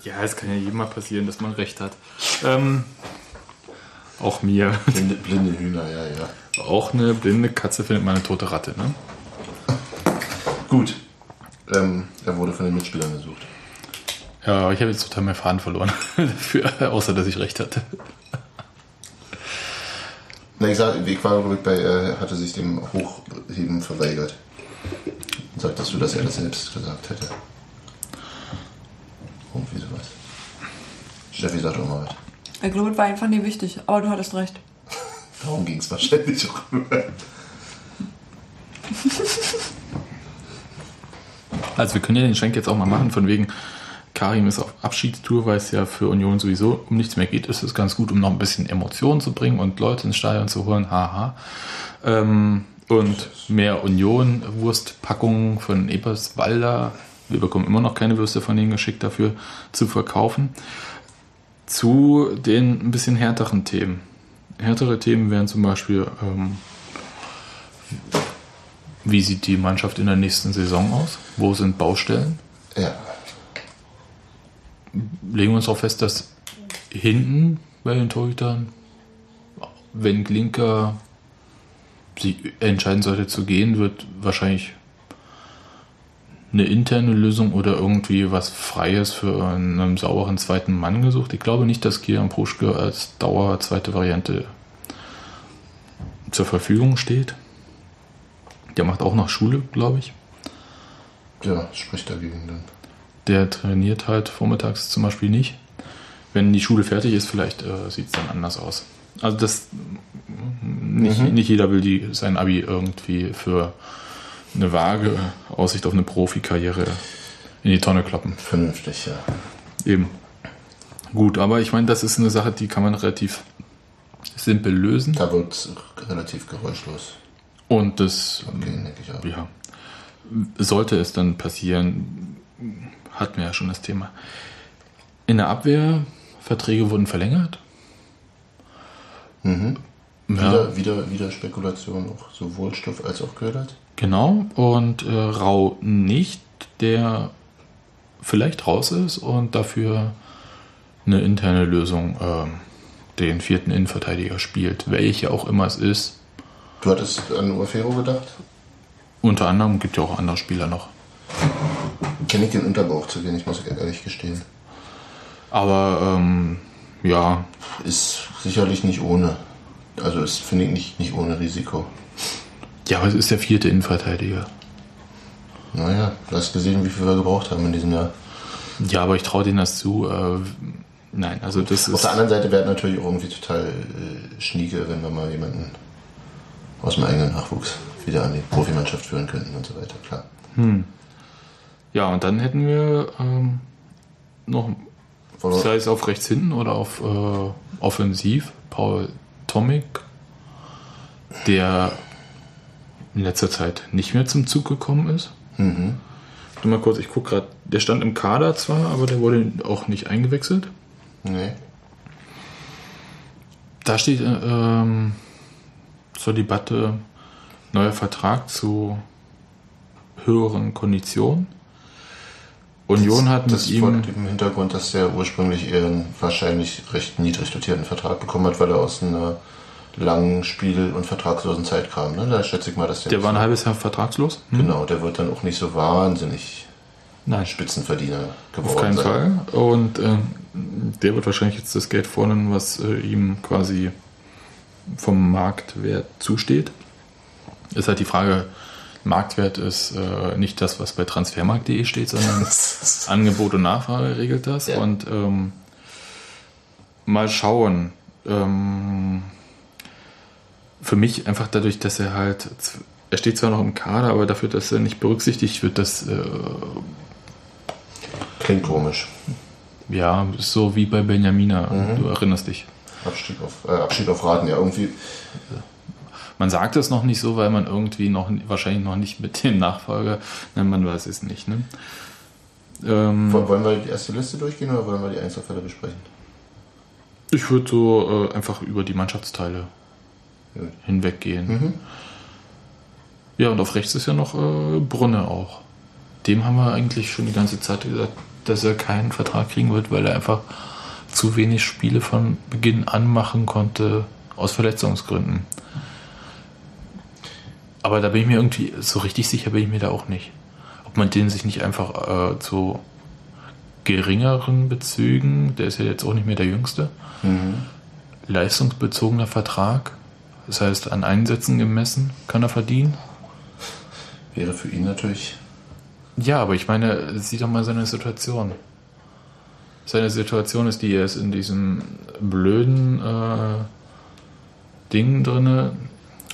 ja, es kann ja jedem mal passieren, dass man recht hat. Ähm, auch mir. Blinde, blinde Hühner, ja, ja. Auch eine blinde Katze findet man eine tote Ratte, ne? Gut. Ähm, er wurde von den Mitspielern gesucht. Ja, aber ich habe jetzt total meinen Faden verloren. Dafür, außer dass ich recht hatte. Na, ich sag, ich war bei, er hatte sich dem Hochheben verweigert. Sagtest du, dass er das selbst gesagt hätte? Irgendwie sowas. Steffi sagt auch mal was. Ich glaube, es war einfach nie wichtig, aber du hattest recht. Darum ging es wahrscheinlich auch. Also wir können ja den Schwenk jetzt auch mal machen, von wegen Karim ist auf Abschiedstour, weil es ja für Union sowieso um nichts mehr geht, ist es ganz gut, um noch ein bisschen Emotionen zu bringen und Leute ins Stadion zu holen, haha. Ähm, und mehr Union, Wurstpackungen von Eberswalder, wir bekommen immer noch keine Würste von denen geschickt dafür, zu verkaufen. Zu den ein bisschen härteren Themen. Härtere Themen wären zum Beispiel, ähm, wie sieht die Mannschaft in der nächsten Saison aus? Wo sind Baustellen? Ja. Legen wir uns auch fest, dass hinten bei den Torhütern, wenn Glinker sich entscheiden sollte zu gehen, wird wahrscheinlich eine interne Lösung oder irgendwie was Freies für einen sauberen zweiten Mann gesucht. Ich glaube nicht, dass Kian Pruschke als Dauer zweite Variante zur Verfügung steht. Der macht auch noch Schule, glaube ich. Ja, spricht dagegen dann. Der trainiert halt vormittags zum Beispiel nicht. Wenn die Schule fertig ist, vielleicht äh, sieht es dann anders aus. Also das nicht, Mhm. nicht jeder will die, sein Abi irgendwie für eine vage Aussicht auf eine Profikarriere in die Tonne kloppen. Vernünftig, ja. Eben. Gut, aber ich meine, das ist eine Sache, die kann man relativ simpel lösen. Da wird es relativ geräuschlos. Und das, Okay, denke ich auch. ja, sollte es dann passieren, hatten wir ja schon das Thema. In der Abwehr, Verträge wurden verlängert. Mhm. Ja, Wieder, wieder, wieder Spekulation, auch sowohl Stoff als auch Ködert. Genau. Und äh, Rau nicht, der vielleicht raus ist und dafür eine interne Lösung ähm, den vierten Innenverteidiger spielt, welche auch immer es ist. Du hattest an Uafero gedacht? Unter anderem gibt ja auch andere Spieler noch. Kenne ich den Unterbauch zu wenig, muss ich ehrlich gestehen. Aber ähm, ja, Ist sicherlich nicht ohne. Also ist, finde ich, nicht, nicht ohne Risiko. Ja, aber es ist der vierte Innenverteidiger. Naja, du hast gesehen, wie viel wir gebraucht haben in diesem Jahr. Ja, aber ich traue denen das zu. Äh, nein, also das Auf ist. der anderen Seite wäre es natürlich auch irgendwie total äh, schnieke, wenn wir mal jemanden aus dem eigenen Nachwuchs wieder an die Profimannschaft führen könnten und so weiter, klar. Hm. Ja, und dann hätten wir ähm, noch, sei es auf rechts hinten oder auf äh, offensiv, Paul Tomic, der in letzter Zeit nicht mehr zum Zug gekommen ist. Mhm. Du mal kurz, ich gucke gerade, der stand im Kader zwar, aber der wurde auch nicht eingewechselt. Nee. Da steht äh, ähm, zur Debatte neuer Vertrag zu höheren Konditionen. Union hat mit das vor ihm. dem Hintergrund, dass der ursprünglich eher einen wahrscheinlich recht niedrig dotierten Vertrag bekommen hat, weil er aus einer langen Spiel- und vertragslosen Zeit kam. Ne? Da schätze ich mal, dass der. Der war ein halbes Jahr vertragslos. Hm? Genau, der wird dann auch nicht so wahnsinnig Nein. Spitzenverdiener geworden Auf keinen sein. Fall. Und ähm, der wird wahrscheinlich jetzt das Geld fordern, was äh, ihm quasi vom Marktwert zusteht. Ist halt die Frage, Marktwert ist äh, nicht das, was bei transfermarkt.de steht, sondern Angebot und Nachfrage regelt das. Ja. Und ähm, mal schauen. Ähm, für mich einfach dadurch, dass er halt, er steht zwar noch im Kader, aber dafür, dass er nicht berücksichtigt wird, das äh, Klingt komisch. ja, so wie bei Benjamina, Mhm. du erinnerst dich. Abstieg auf, äh, Abschied auf Raten, ja, irgendwie. Man sagt es noch nicht so, weil man irgendwie noch wahrscheinlich noch nicht mit dem Nachfolger, nein, man weiß es nicht. Ne? Ähm, Wollen wir die erste Liste durchgehen oder wollen wir die Einzelfälle besprechen? ich würde so äh, einfach über die Mannschaftsteile. Hinweggehen. Mhm. Ja, und auf rechts ist ja noch äh, Brunne auch. Dem haben wir eigentlich schon die ganze Zeit gesagt, dass er keinen Vertrag kriegen wird, weil er einfach zu wenig Spiele von Beginn an machen konnte aus Verletzungsgründen. Aber da bin ich mir irgendwie, so richtig sicher bin ich mir da auch nicht. Ob man den sich nicht einfach äh, zu geringeren Bezügen, der ist ja jetzt auch nicht mehr der Jüngste, Mhm. leistungsbezogener Vertrag, das heißt an Einsätzen gemessen, kann er verdienen. Wäre für ihn natürlich. Ja, aber ich meine, sieh doch mal seine Situation. Seine Situation ist die, er ist in diesem blöden äh, Ding drinne,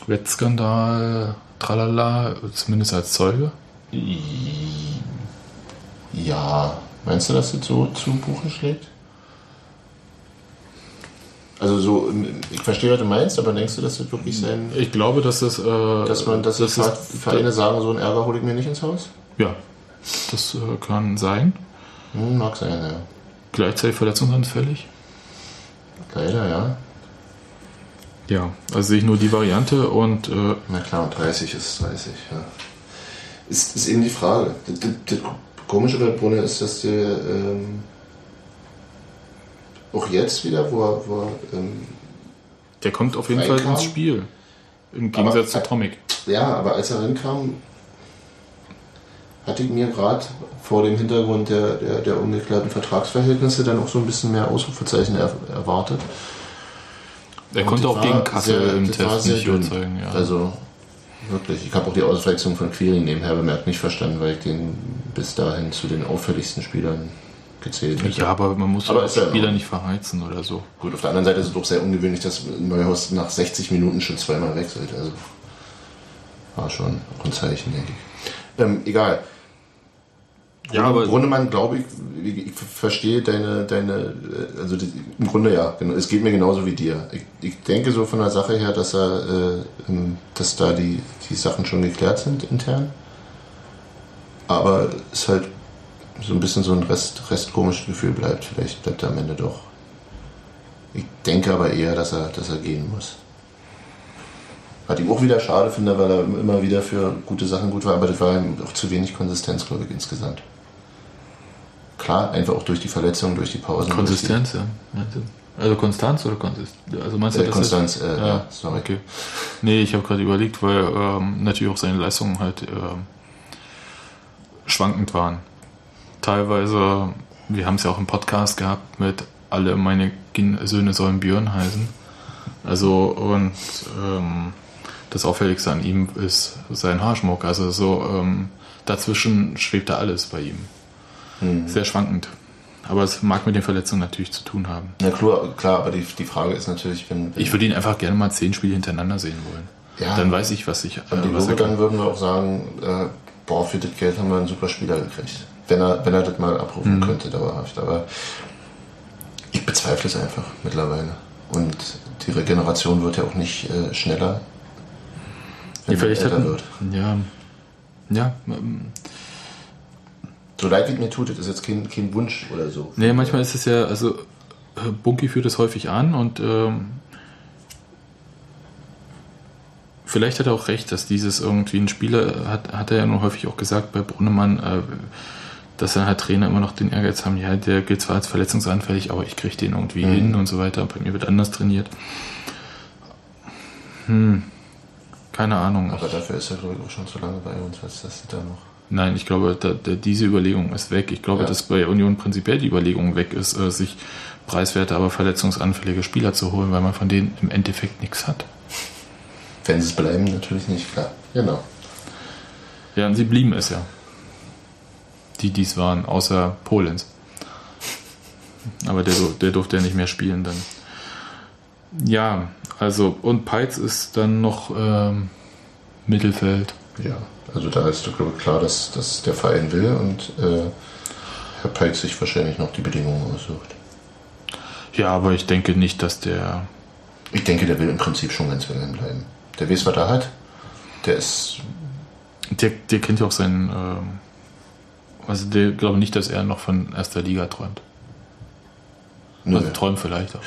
Wettskandal, tralala, zumindest als Zeuge. Ja. Meinst du, dass das so zu Buche schlägt? Also so, ich verstehe, was du meinst, aber denkst du, dass das wirklich sein, Ich glaube, dass das, äh, dass man, dass das ist- Vereine sagen, so einen Ärger hole ich mir nicht ins Haus? ja, das äh, kann sein. Hm, mag sein, ja. Gleichzeitig verletzungsanfällig. Leider, ja. Ja, also sehe ich nur die Variante und äh, Na klar, und 30 ist 30, ja. Ist, ist eben die Frage. Das, das, das Komische bei Brunner ist, dass der ähm, auch jetzt wieder, wo er, wo er ähm, der kommt auf jeden Fall Reinkam. ins Spiel. Im Gegensatz Aber- zu Tomic. Ja, aber als er rinkam, hatte ich mir gerade vor dem Hintergrund der, der, der ungeklärten Vertragsverhältnisse dann auch so ein bisschen mehr Ausrufezeichen er, erwartet. Er Und konnte auch gegen Kassel sehr- im Test nicht überzeugen. Ja. Also wirklich, ich habe auch die Auswechslung von Quirin nebenher bemerkt nicht verstanden, weil ich den bis dahin zu den auffälligsten Spielern gezählt ja, aber man muss Aber ja Spieler Ordnung. nicht verheizen oder so. Gut, auf der anderen Seite ist es doch sehr ungewöhnlich, dass Neuhaus nach 60 Minuten schon zweimal wechselt. Also war schon ein Zeichen, denke ich. Ähm, egal. Ja, Grunde- aber- Grundemann, glaube ich, ich, ich verstehe deine, deine, äh, also die, im Grunde ja, genau, es geht mir genauso wie dir. Ich, ich denke so von der Sache her, dass er, äh, ähm, dass da die, die Sachen schon geklärt sind intern. Aber es ist halt so ein bisschen so ein Rest, restkomisches Gefühl bleibt. Vielleicht bleibt er am Ende doch. Ich denke aber eher, dass er, dass er gehen muss. Was ich auch wieder schade finde, weil er immer wieder für gute Sachen gut war, aber das war ihm auch zu wenig Konsistenz, glaube ich, insgesamt. Klar, einfach auch durch die Verletzungen, durch die Pausen. Konsistenz, ja. Meinst du? Also Konstanz oder Konsistenz? Also meinst du Äh, Konstanz, jetzt? äh, ja, sorry. Okay. Nee, ich habe gerade überlegt, weil ähm, natürlich auch seine Leistungen halt ähm, schwankend waren. Teilweise, wir haben es ja auch im Podcast gehabt mit alle meine Söhne sollen Björn heißen. Also und ähm, das Auffälligste an ihm ist sein Haarschmuck. Also so ähm, dazwischen schwebt da alles bei ihm. Mhm. Sehr schwankend. Aber es mag mit den Verletzungen natürlich zu tun haben. Ja, klar, klar aber die, die Frage ist natürlich, wenn. wenn Ich würde ihn einfach gerne mal zehn Spiele hintereinander sehen wollen. Ja. Dann weiß ich, was ich. Äh, was Logik, dann würden wir auch sagen, äh, boah, für das Geld haben wir einen super Spieler gekriegt. Wenn er, wenn er das mal abrufen Mhm. könnte, dauerhaft. Aber ich bezweifle es einfach mittlerweile. Und die Regeneration wird ja auch nicht äh, schneller, wenn Ja, vielleicht älter wird. ja, ja, ähm, So leid wie mir tut, das ist jetzt kein, kein Wunsch oder so. nee, manchmal ist es ja, also äh, Bunky führt es häufig an und ähm, vielleicht hat er auch recht, dass dieses irgendwie ein Spieler hat, hat er ja nur häufig auch gesagt bei Brunnemann, äh, dass dann halt Trainer immer noch den Ehrgeiz haben, ja, der gilt zwar als verletzungsanfällig, aber ich kriege den irgendwie Mhm. hin und so weiter. Bei mir wird anders trainiert. Hm, keine Ahnung. Aber dafür ist er, glaube ich, auch schon zu lange bei uns, als dass da noch. Nein, ich glaube, da, da, diese Überlegung ist weg. Ich glaube, Ja. dass bei Union prinzipiell die Überlegung weg ist, äh, sich preiswerte, aber verletzungsanfällige Spieler zu holen, weil man von denen im Endeffekt nichts hat. Wenn sie es bleiben, natürlich nicht, klar. Genau. Ja, und sie blieben es ja. Die dies waren, außer Polens. Aber der, der durfte ja nicht mehr spielen dann. Ja, also, und Peitz ist dann noch ähm, Mittelfeld. Ja, also da ist, glaube ich, klar, dass, dass der Verein will und äh, Herr Peitz sich wahrscheinlich noch die Bedingungen aussucht. Ja, aber ich denke nicht, dass der. Ich denke, der will im Prinzip schon ganz Wilhelm bleiben. Der weiß, was er hat. Der ist. Der, der kennt ja auch seinen. Ähm, also, der glaube nicht, dass er noch von erster Liga träumt. Nö. Also, träumt vielleicht auch.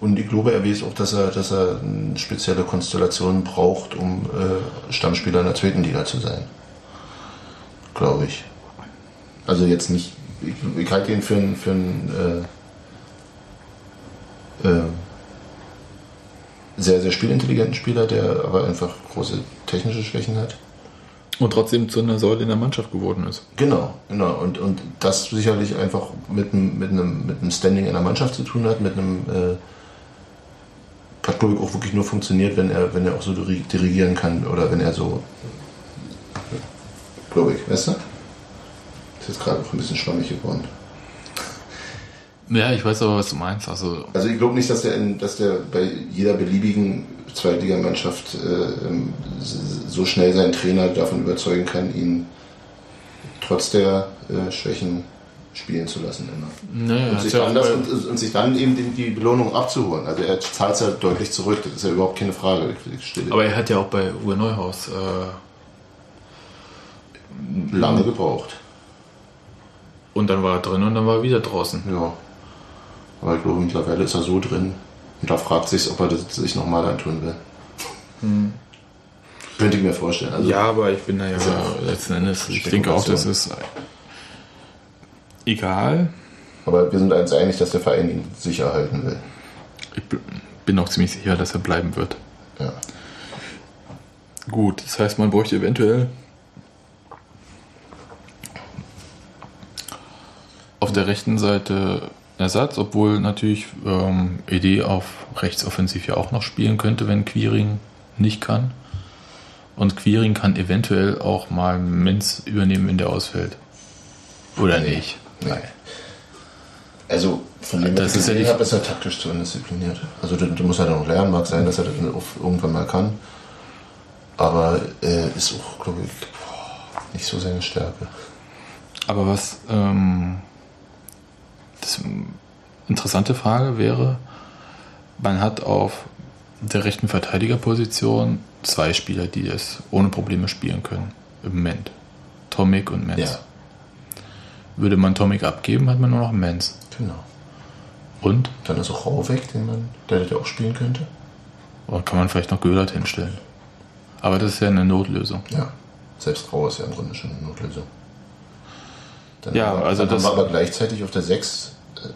Und ich glaube, er weiß auch, dass er, dass er spezielle Konstellation braucht, um äh, Stammspieler in der zweiten Liga zu sein. Glaube ich. Also jetzt nicht. Ich, ich halte ihn für einen für einen, äh, äh, sehr, sehr spielintelligenten Spieler, der aber einfach große technische Schwächen hat. Und trotzdem zu einer Säule in der Mannschaft geworden ist. Genau, genau. Und, und das sicherlich einfach mit einem, mit, einem, mit einem Standing in der Mannschaft zu tun hat, mit einem äh, hat glaube ich auch wirklich nur funktioniert, wenn er, wenn er auch so diri- dirigieren kann oder wenn er so glaube ich, weißt du? Ist jetzt gerade auch ein bisschen schwammig geworden. Ja, ich weiß aber, was du meinst. Also, Also ich glaube nicht, dass der, in, dass der bei jeder beliebigen Zweitligamannschaft äh, ähm, so schnell seinen Trainer davon überzeugen kann, ihn trotz der äh, Schwächen spielen zu lassen immer. Naja, und, sich ja bei- und, und sich dann eben die, die Belohnung abzuholen. Also er zahlt es ja deutlich zurück, das ist ja überhaupt keine Frage. Aber er hat ja auch bei Uwe Neuhaus. Äh, lange gebraucht. Und dann war er drin und dann war er wieder draußen. Ja. Aber ich glaube, mittlerweile ist er so drin. Und da fragt sich, ob er das sich nochmal antun will. Hm. Könnte ich mir vorstellen. Also, ja, aber ich bin da ja ja letzten Endes, ich denke auch, das ist egal. Aber wir sind uns einig, dass der Verein ihn sicher halten will. Ich bin auch ziemlich sicher, dass er bleiben wird. Ja. Gut, das heißt, man bräuchte eventuell der rechten Seite Ersatz, obwohl natürlich ähm, ED auf rechtsoffensiv ja auch noch spielen könnte, wenn Quiring nicht kann. Und Quiring kann eventuell auch mal Menz übernehmen, wenn der ausfällt. Oder nicht? Nee. Also von dem, Das ist ja habe, ist er taktisch zu undiszipliniert. Also du, du musst halt noch lernen, mag sein, dass er das irgendwann mal kann. Aber äh, ist auch, glaube ich, boah, nicht so seine Stärke. Aber was ähm, das interessante Frage wäre, man hat auf der rechten Verteidigerposition zwei Spieler, die das ohne Probleme spielen können. Im Moment. Tomic und Menz. Ja. Würde man Tomic abgeben, hat man nur noch Menz. Genau. Und? Dann ist auch Rau weg, den man, der ja auch spielen könnte. Oder kann man vielleicht noch Göhlert hinstellen? Aber das ist ja eine Notlösung. Ja. Selbst Rau ist ja im Grunde schon eine Notlösung. Dann Ja, also dann das- haben wir aber gleichzeitig auf der 6 äh,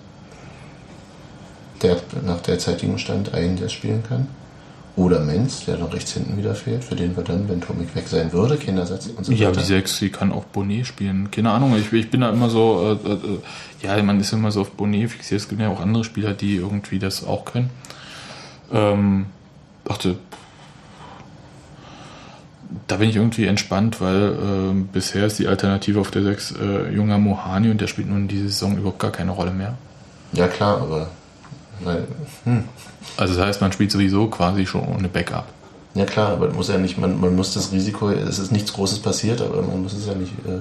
der nach derzeitigem Stand einen, der spielen kann. Oder Menz, der noch rechts hinten wieder fehlt, für den wir dann, wenn Tomik weg sein würde, Kindersatz und so Ja, weiter. die 6, die kann auch Bonnet spielen. Keine Ahnung, ich, ich bin da immer so, äh, äh, ja, man ist immer so auf Bonnet fixiert. Es gibt ja auch andere Spieler, die irgendwie das auch können. Ähm, dachte, da bin ich irgendwie entspannt, weil äh, bisher ist die Alternative auf der 6 äh, junger Mohani und der spielt nun diese Saison überhaupt gar keine Rolle mehr. Ja, klar, aber. Weil, hm. Also das heißt, man spielt sowieso quasi schon ohne Backup. Ja, klar, aber muss ja nicht, man, man muss das Risiko, es ist nichts Großes passiert, aber man muss es ja nicht äh,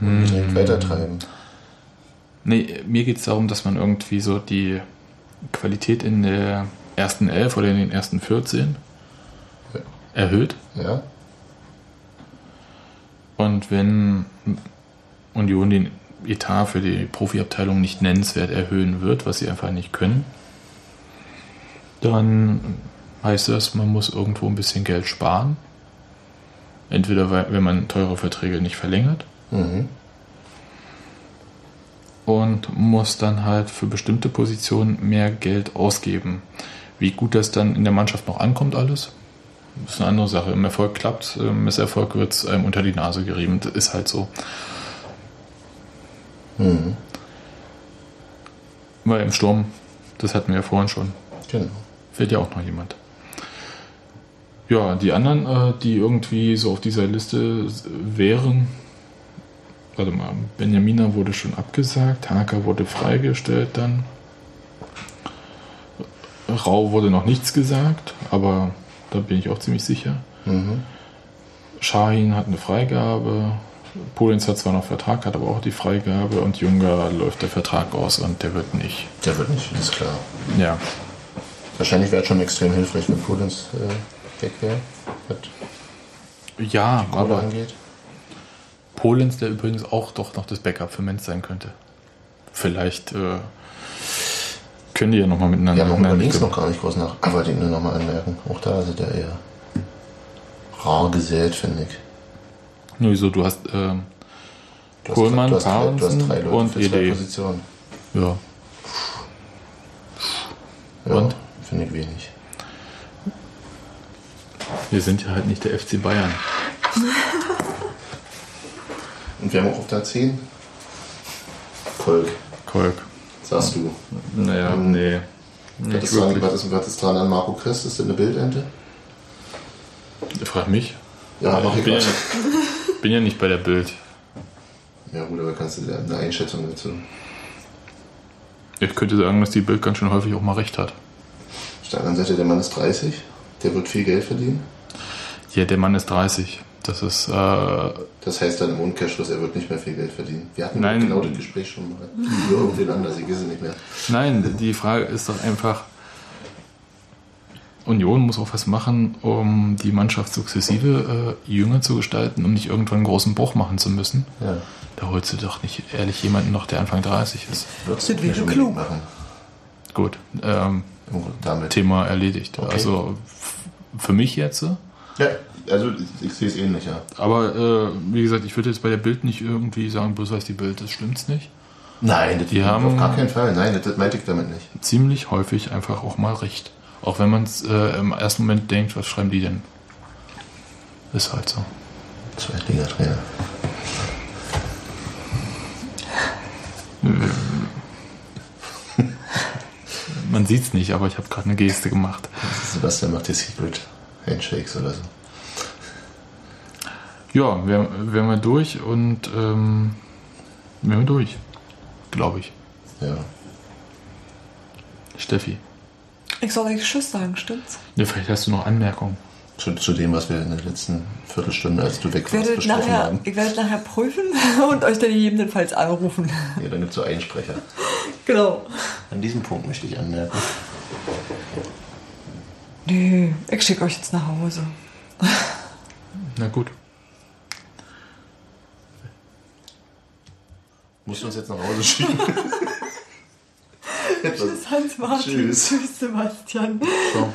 unbedingt weitertreiben. Nee, mir geht es darum, dass man irgendwie so die Qualität in der ersten 11 oder in den ersten 14 erhöht. Ja. Und wenn Union den Etat für die Profiabteilung nicht nennenswert erhöhen wird, was sie einfach nicht können, dann heißt das, man muss irgendwo ein bisschen Geld sparen. Entweder weil- wenn man teure Verträge nicht verlängert Mhm. und muss dann halt für bestimmte Positionen mehr Geld ausgeben. Wie gut das dann in der Mannschaft noch ankommt alles, ist eine andere Sache. Im Erfolg klappt, im Misserfolg wird es einem unter die Nase gerieben. Das ist halt so. Mhm. Weil im Sturm, das hatten wir ja vorhin schon, Genau. fehlt ja auch noch jemand. Ja, die anderen, äh, die irgendwie so auf dieser Liste wären, warte mal, Benjamina wurde schon abgesagt, Haka wurde freigestellt dann. Rau wurde noch nichts gesagt, aber da bin ich auch ziemlich sicher. Mhm. Shahin hat eine Freigabe. Polens hat zwar noch Vertrag, hat aber auch die Freigabe und Junger läuft der Vertrag aus und der wird nicht. Der wird nicht, ist klar. Ja. Wahrscheinlich wäre es schon extrem hilfreich, wenn Pullens äh, weg wäre, was Ja, aber angeht. Polens, der übrigens auch doch noch das Backup für Menz sein könnte. Vielleicht äh, können die ja nochmal miteinander. Ja, links nicht noch gar nicht groß nach. Aber ich nur nochmal anmerken. Auch da ist er eher rar gesät, finde ich. Nur so, du hast ähm, Du Kohlmann, du hast drei- du hast drei Parensen Leute und für zwei. Positionen. Ja. Ja, Und? Finde ich wenig. Wir sind ja halt nicht der FC Bayern. Und wir haben auch auf der 10 Kolk, Kolk. Sagst du. Naja, Ähm, nee. Ist, dran, wirklich. was, ist, dran an Marco Christ? Ist das eine Bildente? Frag mich. Ja, mach ich ich bin ja, nicht, bin ja nicht bei der Bild. Ja gut, aber kannst du eine Einschätzung dazu? Ich könnte sagen, dass die Bild ganz schön häufig auch mal recht hat. Auf der anderen Seite, der Mann ist 30, der wird viel Geld verdienen. Ja, der Mann ist 30. Das ist. Äh, Das heißt dann im Umkehrschluss, er wird nicht mehr viel Geld verdienen. Wir hatten Nein. genau das Gespräch schon mal. Über irgendwen anders, ich weiß es nicht mehr. Nein, die Frage ist doch einfach, Union muss auch was machen, um die Mannschaft sukzessive äh, jünger zu gestalten, um nicht irgendwann einen großen Bruch machen zu müssen. Ja. Da holst du doch nicht ehrlich jemanden noch, der Anfang 30 ist. Würdest Das du wäre nicht klug. machen. Gut, ähm, Damit. Thema erledigt. Okay. Also für mich jetzt, Ja, also ich, ich sehe es ähnlich, ja. aber äh, wie gesagt, ich würde jetzt bei der Bild nicht irgendwie sagen, bloß weil es die Bild ist, stimmt's nicht. Nein, das Die haben- auf gar keinen Fall. Nein, das, das meinte ich damit nicht. Ziemlich häufig einfach auch mal recht. Auch wenn man es äh, im ersten Moment denkt, was schreiben die denn? Ist halt so. Zweitliga-Trainer. Man sieht's nicht, aber ich habe gerade eine Geste gemacht. Sebastian macht die Secret Handshakes oder so. Ja, wären wär wir durch und ähm, wären wir durch. Glaube ich. Ja. Steffi. Ich soll euch Tschüss sagen, stimmt's? Ja, vielleicht hast du noch Anmerkungen. Zu, zu dem, was wir in der letzten Viertelstunde, als du weg Ich warst, werde, besprochen nachher, haben. ich werde nachher prüfen und euch dann gegebenenfalls anrufen. Ja, dann gibt es so Einsprecher. Genau. An diesem Punkt möchte ich anmerken. Nee, ich schicke euch jetzt nach Hause. Na gut. Musst du uns jetzt nach Hause schicken? Tschüss, Hans-Martin. Tschüss. Tschüss, Sebastian. Ciao.